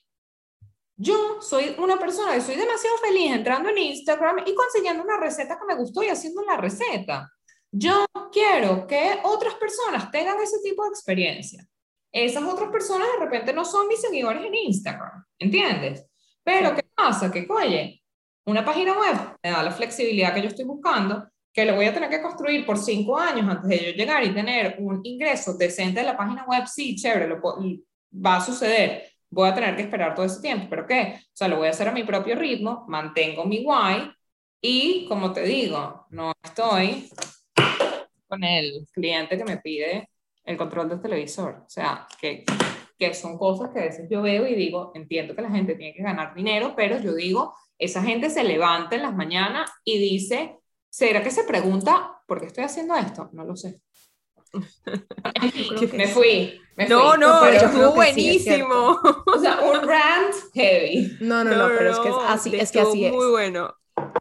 yo soy una persona que soy demasiado feliz entrando en Instagram y consiguiendo una receta que me gustó y haciendo la receta. Yo quiero que otras personas tengan ese tipo de experiencia. Esas otras personas de repente no son mis seguidores en Instagram, ¿entiendes? Pero, ¿qué pasa? Que, oye, una página web me da la flexibilidad que yo estoy buscando, que lo voy a tener que construir por cinco años antes de yo llegar y tener un ingreso decente de la página web, sí, chévere, lo, va a suceder. Voy a tener que esperar todo ese tiempo, pero ¿qué? O sea, lo voy a hacer a mi propio ritmo, mantengo mi guay y, como te digo, no estoy con el cliente que me pide el control del televisor. O sea, que que son cosas que a veces yo veo y digo, entiendo que la gente tiene que ganar dinero, pero yo digo, esa gente se levanta en las mañanas y dice, ¿será que se pregunta por qué estoy haciendo esto? No lo sé. me fui. no, no, pero estuvo buenísimo. o sea, un rant heavy. No, no, no, pero es que es así, es que así es. Muy bueno.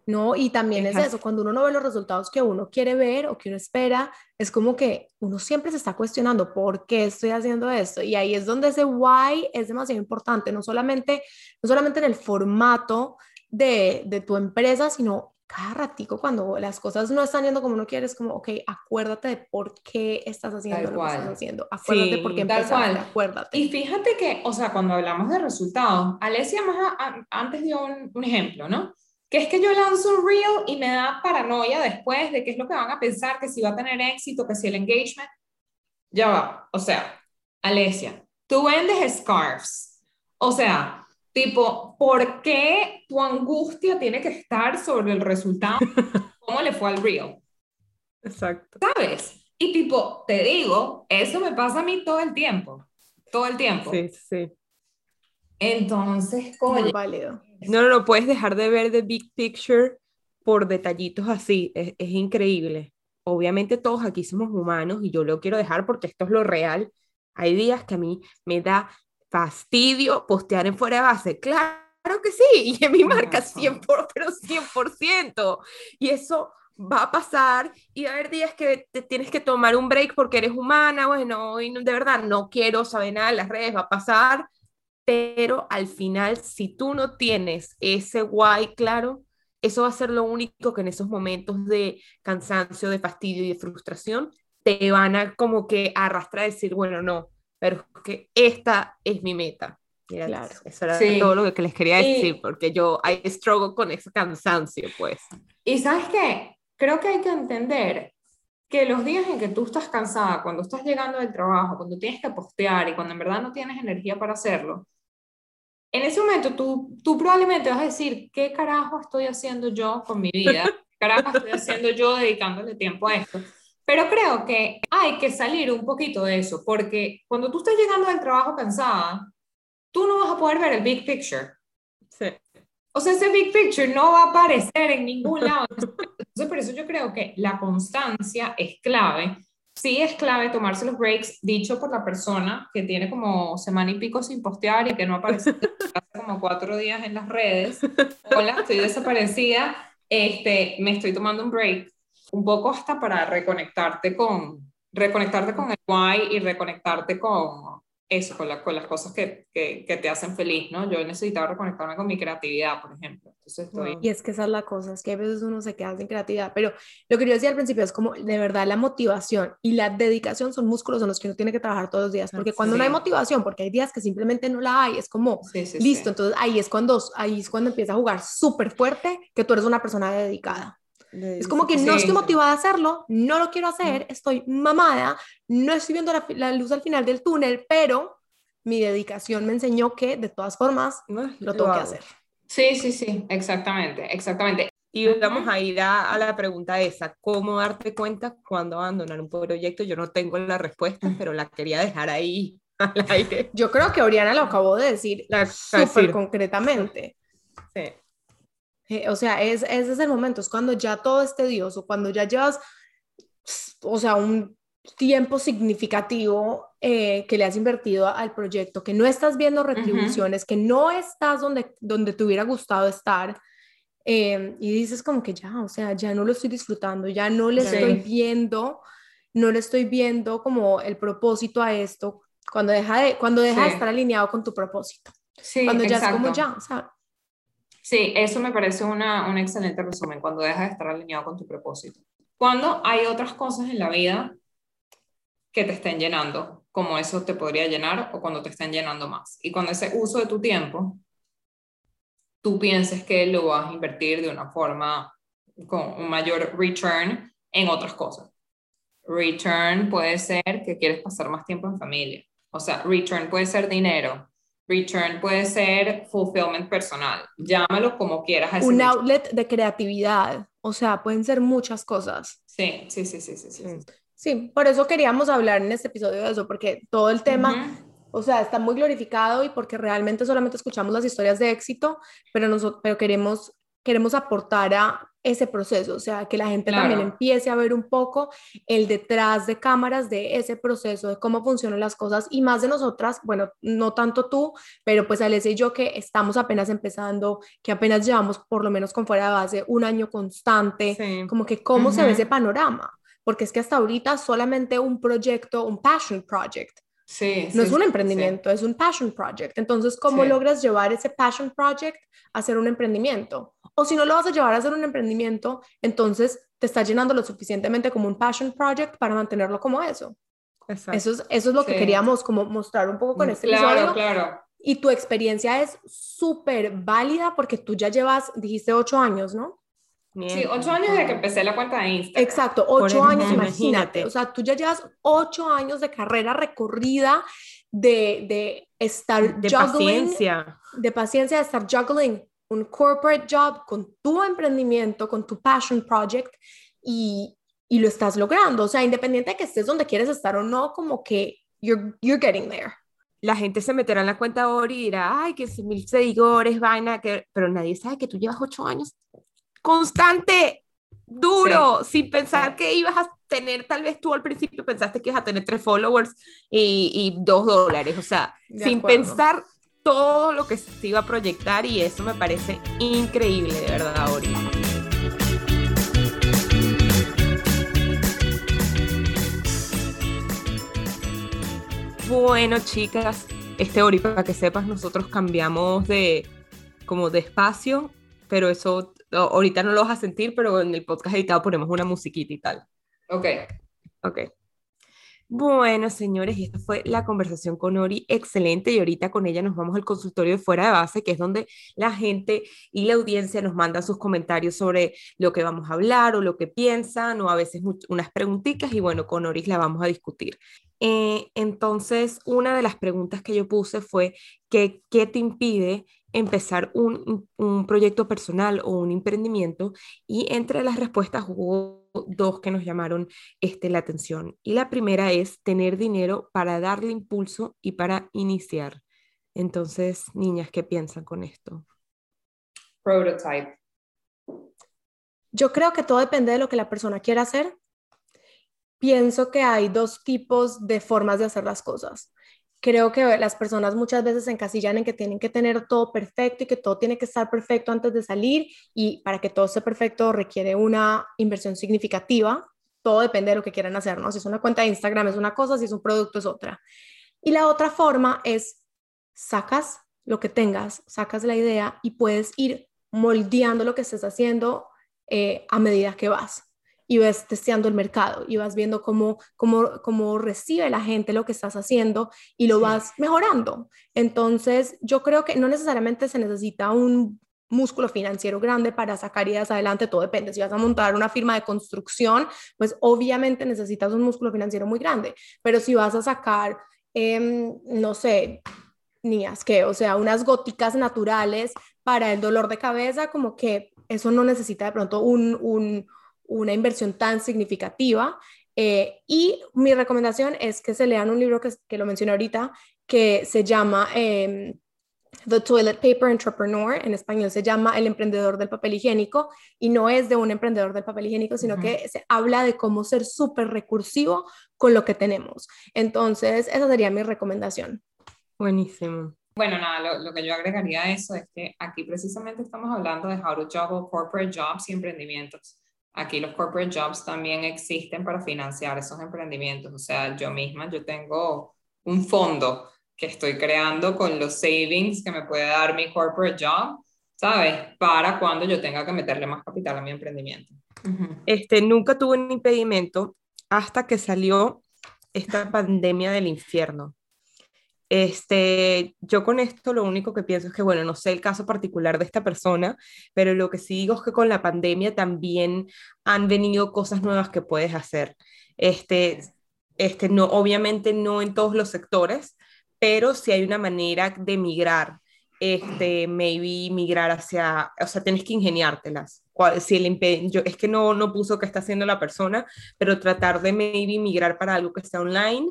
No, y también es eso, cuando uno no ve los resultados que uno quiere ver o que uno espera, es como que uno siempre se está cuestionando por qué estoy haciendo esto. Y ahí es donde ese why es demasiado importante, no solamente, no solamente en el formato de, de tu empresa, sino cada ratico cuando las cosas no están yendo como uno quiere, es como, ok, acuérdate de por qué estás haciendo lo que estás haciendo. Acuérdate por qué empezaste, acuérdate. Y fíjate que, o sea, cuando hablamos de resultados, Alesia más antes dio un, un, ejemplo, ¿no? Que es que yo lanzo un reel y me da paranoia después de qué es lo que van a pensar, que si va a tener éxito, que si el engagement. Ya va, o sea, Alesia, tú vendes scarves. O sea, Tipo, ¿por qué tu angustia tiene que estar sobre el resultado? ¿Cómo le fue al reel? Exacto. ¿Sabes? Y tipo, te digo, eso me pasa a mí todo el tiempo. Todo el tiempo. Sí, sí. Entonces, ¿cómo? válido. No, no, no puedes dejar de ver the big picture por detallitos así. Es, es increíble. Obviamente todos aquí somos humanos y yo lo quiero dejar porque esto es lo real. Hay días que a mí me da fastidio postear en fuera de base. Claro que sí, y en mi marca 100%, pero 100%. Y eso va a pasar y va a haber días que te tienes que tomar un break porque eres humana, bueno, y de verdad no quiero saber nada de las redes, va a pasar, pero al final si tú no tienes ese guay claro, eso va a ser lo único que en esos momentos de cansancio, de fastidio y de frustración te van a como que arrastrar a decir, bueno, no, pero que esta es mi meta. claro. Eso era todo lo que les quería decir, porque yo hay struggle con ese cansancio, pues. Y sabes qué, creo que hay que entender que los días en que tú estás cansada, cuando estás llegando del trabajo, cuando tienes que postear y cuando en verdad no tienes energía para hacerlo, en ese momento tú, tú probablemente vas a decir, ¿qué carajo estoy haciendo yo con mi vida? ¿Qué carajo estoy haciendo yo dedicándole tiempo a esto? Pero creo que hay que salir un poquito de eso, porque cuando tú estás llegando del trabajo cansada, tú no vas a poder ver el big picture. Sí. O sea, ese big picture no va a aparecer en ningún lado. Entonces, por eso yo creo que la constancia es clave. Sí es clave tomarse los breaks, dicho por la persona que tiene como semana y pico sin postear y que no aparece hace como cuatro días en las redes. Hola, estoy desaparecida. Este, me estoy tomando un break un poco hasta para reconectarte con, reconectarte con el why y reconectarte con eso, con, con las cosas que, que, que, te hacen feliz, ¿no? Yo he necesitado reconectarme con mi creatividad, por ejemplo. Entonces estoy... Y es que esa es la cosa, es que a veces uno se queda sin creatividad, pero lo que yo decía al principio es como de verdad la motivación y la dedicación son músculos en los que uno tiene que trabajar todos los días, porque cuando no hay motivación, porque hay días que simplemente no la hay, es como, listo, entonces ahí es, cuando, ahí es cuando empieza a jugar súper fuerte que tú eres una persona dedicada. Es como que no estoy motivada a hacerlo, no lo quiero hacer, estoy mamada, no estoy viendo la, luz al final del túnel, pero mi dedicación me enseñó que de todas formas lo tengo que hacer. Sí, sí, sí, exactamente, exactamente. Y vamos a ir a, la pregunta esa, ¿cómo darte cuenta cuando abandonar un proyecto? Yo no tengo la respuesta, pero la quería dejar ahí al aire. Yo creo que Oriana lo acabó de decir súper concretamente. Sí. Eh, o sea, es, ese es el momento, es cuando ya todo es tedioso, cuando ya llevas, o sea, un tiempo significativo eh, que le has invertido al proyecto, que no estás viendo retribuciones, que no estás donde, donde te hubiera gustado estar. Eh, y dices como que ya, o sea, ya no lo estoy disfrutando, ya no le estoy viendo, no le estoy viendo como el propósito a esto, cuando deja de, cuando deja de estar alineado con tu propósito. Sí, cuando ya es como ya, o sea, Sí, eso me parece una, un excelente resumen, cuando dejas de estar alineado con tu propósito. Cuando hay otras cosas en la vida que te estén llenando, como eso te podría llenar o cuando te estén llenando más. Y cuando ese uso de tu tiempo, tú pienses que lo vas a invertir de una forma con un mayor return en otras cosas. Return puede ser que quieres pasar más tiempo en familia. O sea, return puede ser dinero, Return puede ser fulfillment personal, llámalo como quieras. Un outlet de creatividad, o sea, pueden ser muchas cosas. Sí, sí, sí, sí, sí. Sí, sí por eso queríamos hablar en este episodio de eso, porque todo el tema, o sea, está muy glorificado y porque realmente solamente escuchamos las historias de éxito, pero, nosotros, pero queremos, queremos aportar a ese proceso, o sea, que la gente también empiece a ver un poco el detrás de cámaras de ese proceso, de cómo funcionan las cosas y más de nosotras, bueno, no tanto tú, pero pues Alessia y yo que estamos apenas empezando, que apenas llevamos por lo menos con fuera de base un año constante, como que cómo se ve ese panorama, porque es que hasta ahorita solamente un proyecto, un passion project, Sí, no es un emprendimiento, es un passion project. Entonces, ¿cómo logras llevar ese passion project a ser un emprendimiento? O si no lo vas a llevar a ser un emprendimiento, entonces te está llenando lo suficientemente como un passion project para mantenerlo como eso. Eso es, eso es lo que queríamos como mostrar un poco con este claro, Claro, Y tu experiencia es súper válida porque tú ya llevas, dijiste ocho años, ¿no? Sí, ocho años desde que empecé la cuenta de Instagram. Exacto, ocho años, imagínate. O sea, tú ya llevas ocho años de carrera recorrida de, de estar de paciencia. De paciencia, de estar juggling un corporate job con tu emprendimiento, con tu passion project y, y lo estás logrando. O sea, independiente de que estés donde quieres estar o no, como que you're, you're getting there. La gente se meterá en la cuenta Ori y dirá, ay, que mil seguidores, vaina, que... pero nadie sabe que tú llevas ocho años constante, duro, sin pensar que ibas a tener, tal vez tú al principio pensaste que ibas a tener tres followers y, dos dólares, o sea, sin pensar todo lo que se iba a proyectar y eso me parece increíble, de verdad, Ori. Bueno, chicas, este Ori, para que sepas, nosotros cambiamos de como de espacio, pero eso ahorita no lo vas a sentir, pero en el podcast editado ponemos una musiquita y tal. Ok. Ok. Bueno, señores, esta fue la conversación con Ori, excelente, y ahorita con ella nos vamos al consultorio de fuera de base, que es donde la gente y la audiencia nos manda sus comentarios sobre lo que vamos a hablar o lo que piensan, o a veces unas preguntitas, y bueno, con Ori la vamos a discutir. Eh, entonces, una de las preguntas que yo puse fue, que, ¿qué te impide empezar un, un, proyecto personal o un emprendimiento y entre las respuestas hubo dos que nos llamaron este, la atención. Y la primera es tener dinero para darle impulso y para iniciar. Entonces, niñas, ¿qué piensan con esto? Prototype. Yo creo que todo depende de lo que la persona quiera hacer. Pienso que hay dos tipos de formas de hacer las cosas creo que las personas muchas veces se encasillan en que tienen que tener todo perfecto y que todo tiene que estar perfecto antes de salir y para que todo esté perfecto requiere una inversión significativa. Todo depende de lo que quieran hacer, ¿no? Si es una cuenta de Instagram es una cosa, si es un producto es otra. Y la otra forma es sacas lo que tengas, sacas la idea y puedes ir moldeando lo que estés haciendo eh, a medida que vas y vas testeando el mercado y vas viendo cómo, cómo, cómo recibe la gente lo que estás haciendo y lo vas mejorando. Entonces, yo creo que no necesariamente se necesita un músculo financiero grande para sacar ideas adelante, todo depende. Si vas a montar una firma de construcción, pues obviamente necesitas un músculo financiero muy grande, pero si vas a sacar, em, no sé, niñas, que, o sea, unas góticas naturales para el dolor de cabeza, como que eso no necesita de pronto un, un una inversión tan significativa. Eh, y mi recomendación es que se lean un libro que, que lo mencioné ahorita, que se llama em, The Toilet Paper Entrepreneur, en español se llama El emprendedor del papel higiénico, y no es de un emprendedor del papel higiénico, sino que se habla de cómo ser súper recursivo con lo que tenemos. Entonces, esa sería mi recomendación. Buenísimo. Bueno, nada, lo, lo, que yo agregaría a eso es que aquí precisamente estamos hablando de how to juggle corporate jobs y emprendimientos. Aquí los corporate jobs también existen para financiar esos emprendimientos. O sea, yo misma, yo tengo un fondo que estoy creando con los savings que me puede dar mi corporate job, ¿sabes? Para cuando yo tenga que meterle más capital a mi emprendimiento. Este, nunca tuve un impedimento hasta que salió esta pandemia del infierno. Este, yo con esto lo único que pienso es que, bueno, no sé el caso particular de esta persona, pero lo que sí digo es que con la pandemia también han venido cosas nuevas que puedes hacer. Este, este, no, obviamente no en todos los sectores, pero sí hay una manera de migrar, este, maybe migrar hacia, o sea, tienes que ingeniártelas. Si el yo, es que no, no puso qué está haciendo la persona, pero tratar de maybe migrar para algo que sea online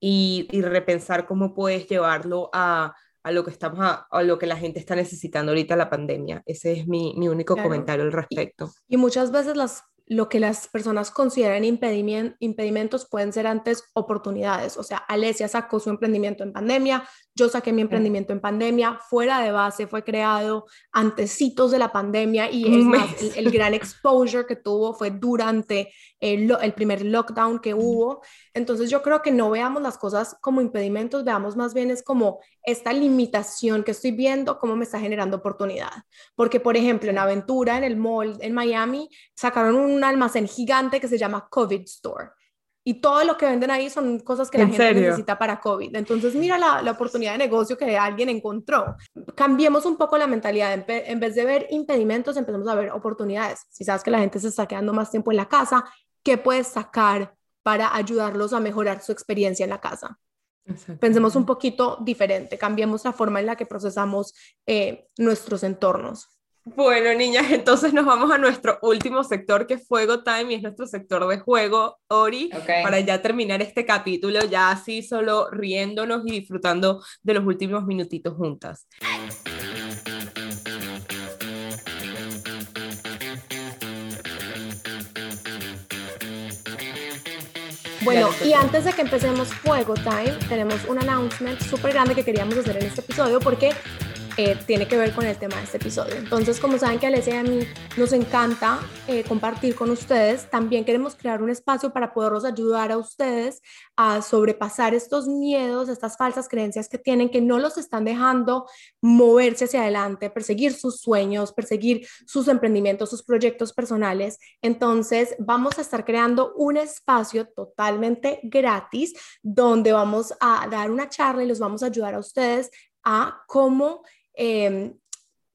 y, repensar cómo puedes llevarlo a, a lo que estamos a, lo que la gente está necesitando ahorita la pandemia. Ese es mi, mi único comentario al respecto. Y, y, muchas veces las lo que las personas consideran impedimentos pueden ser antes oportunidades. O sea, Alesia sacó su emprendimiento en pandemia, yo saqué mi emprendimiento en pandemia, fuera de base, fue creado antecitos de la pandemia y es más, el, gran exposure que tuvo fue durante el, el, primer lockdown que hubo. Entonces yo creo que no veamos las cosas como impedimentos, veamos más bien es como esta limitación que estoy viendo, cómo me está generando oportunidad. Porque, por ejemplo, en Aventura, en el mall en Miami, sacaron un almacén gigante que se llama COVID Store y todo lo que venden ahí son cosas que la gente necesita para COVID. Entonces, mira la, la, oportunidad de negocio que alguien encontró. Cambiemos un poco la mentalidad. En, vez de ver impedimentos, empezamos a ver oportunidades. Si sabes que la gente se está quedando más tiempo en la casa, ¿qué puedes sacar para ayudarlos a mejorar su experiencia en la casa? Pensemos un poquito diferente, cambiemos la forma en la que procesamos eh, nuestros entornos. Bueno, niñas, entonces nos vamos a nuestro último sector que es Fuego Time y es nuestro sector de juego, Ori, para ya terminar este capítulo, ya así solo riéndonos y disfrutando de los últimos minutitos juntas. Bueno, y antes de que empecemos Fuego Time, tenemos un announcement súper grande que queríamos hacer en este episodio porque eh, tiene que ver con el tema de este episodio. Entonces, como saben que a Alessia y a mí nos encanta eh, compartir con ustedes, también queremos crear un espacio para poderlos ayudar a ustedes a sobrepasar estos miedos, estas falsas creencias que tienen, que no los están dejando moverse hacia adelante, perseguir sus sueños, perseguir sus emprendimientos, sus proyectos personales. Entonces, vamos a estar creando un espacio totalmente gratis donde vamos a dar una charla y los vamos a ayudar a ustedes a cómo Em,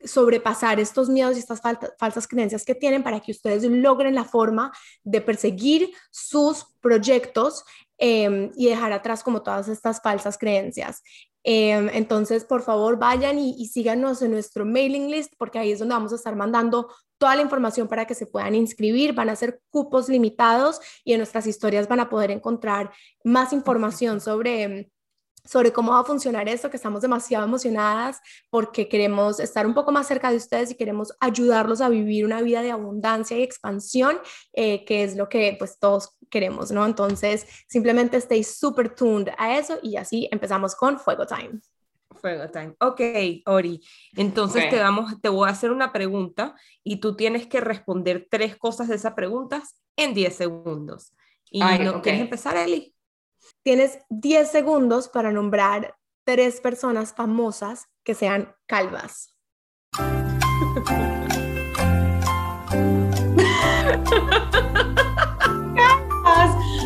sobrepasar estos miedos y estas falsas creencias que tienen para que ustedes logren la forma de perseguir sus proyectos em, y dejar atrás como todas estas falsas creencias. Em, entonces, por favor, vayan y, y, síganos en nuestro mailing list porque ahí es donde vamos a estar mandando toda la información para que se puedan inscribir. Van a ser cupos limitados y en nuestras historias van a poder encontrar más información sobre sobre cómo va a funcionar esto, que estamos demasiado emocionadas porque queremos estar un poco más cerca de ustedes y queremos ayudarlos a vivir una vida de abundancia y expansión, eh, que es lo que pues todos queremos, ¿no? Entonces, simplemente stay super tuned a eso y así empezamos con Fuego Time. Fuego Time. Ok, Ori. Entonces te, damos, te voy a hacer una pregunta y tú tienes que responder tres cosas de esas preguntas en 10 segundos. ¿Y no, ¿Quieres empezar, Eli? Tienes 10 segundos para nombrar tres personas famosas que sean calvas.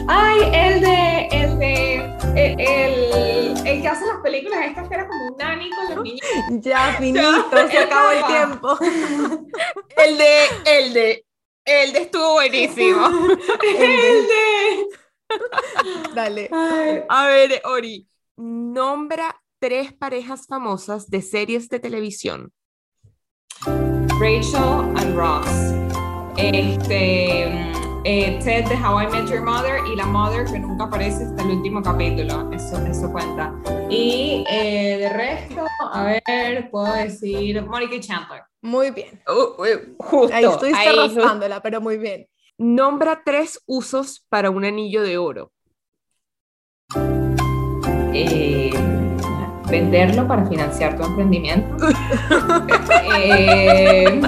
Ay, el de, el de, el, el, que hace las películas estas que era como un nani con los niños. Ya, finito, se acabó el tiempo. El de, el de, el de estuvo buenísimo. el de. Dale. A ver, Ori, nombra tres parejas famosas de series de televisión. Rachel and Ross. Este, eh, Ted de How I Met Your Mother y la Mother que nunca aparece hasta el último capítulo. Eso, eso cuenta. Y eh, de resto, a ver, puedo decir Monica Chandler. Muy bien. Uh, uh, justo. Ahí estuviste raspándola, pero muy bien. Nombra tres usos para un anillo de oro. Eh, venderlo para financiar tu emprendimiento. eh,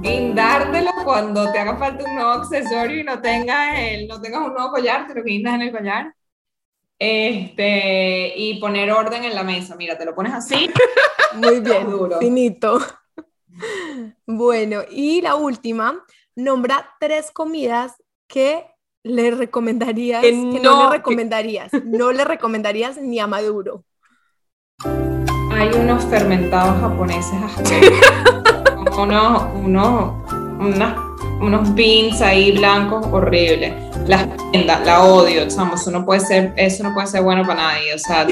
guindártelo cuando te haga falta un nuevo accesorio y no tengas, el, no tengas un nuevo collar, te lo guindas en el collar. Este, y poner orden en la mesa. Mira, te lo pones así. Muy bien, duro. finito. Bueno, y la última, nombra tres comidas que le recomendarías, que, no, le recomendarías, no le recomendarías ni a Maduro. Hay unos fermentados japoneses unos, unos, unos beans ahí blancos horribles. La, la odio, chamos, eso no puede ser, eso no puede ser bueno para nadie. O sea,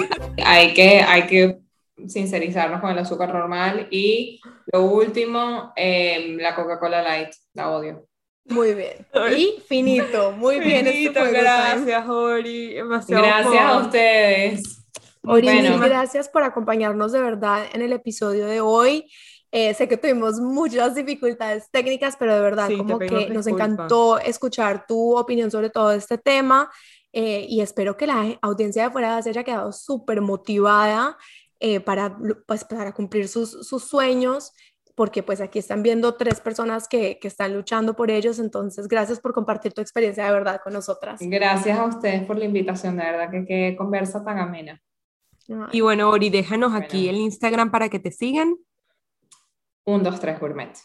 hay que, hay que sincerizarnos con el azúcar normal. Y lo último, em, la Coca-Cola Light, la odio. Muy bien. Y finito, muy bien. Este gracias, Ori. Gracias a ustedes. Ori, gracias por acompañarnos de verdad en el episodio de hoy. Eh, sé que tuvimos muchas dificultades técnicas, pero de verdad como que nos encantó escuchar tu opinión sobre todo este tema eh, y espero que la audiencia de fuera se haya quedado súper motivada eh, para, pues, para cumplir sus, sus, sueños, porque pues aquí están viendo tres personas que, que, están luchando por ellos, entonces gracias por compartir tu experiencia de verdad con nosotras. Gracias a ustedes por la invitación, de verdad que qué conversa tan amena. Y bueno, Ori, déjanos aquí el Instagram para que te sigan. 123 Gourmet.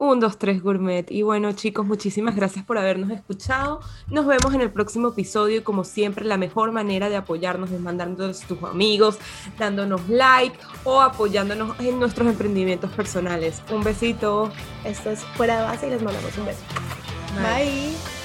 123 Gourmet. Y bueno, chicos, muchísimas gracias por habernos escuchado. Nos vemos en el próximo episodio y como siempre, la mejor manera de apoyarnos es mandándonos a tus amigos, dándonos like o apoyándonos en nuestros emprendimientos personales. Un besito. Esto es Fuera de Base y les mandamos un beso. Bye.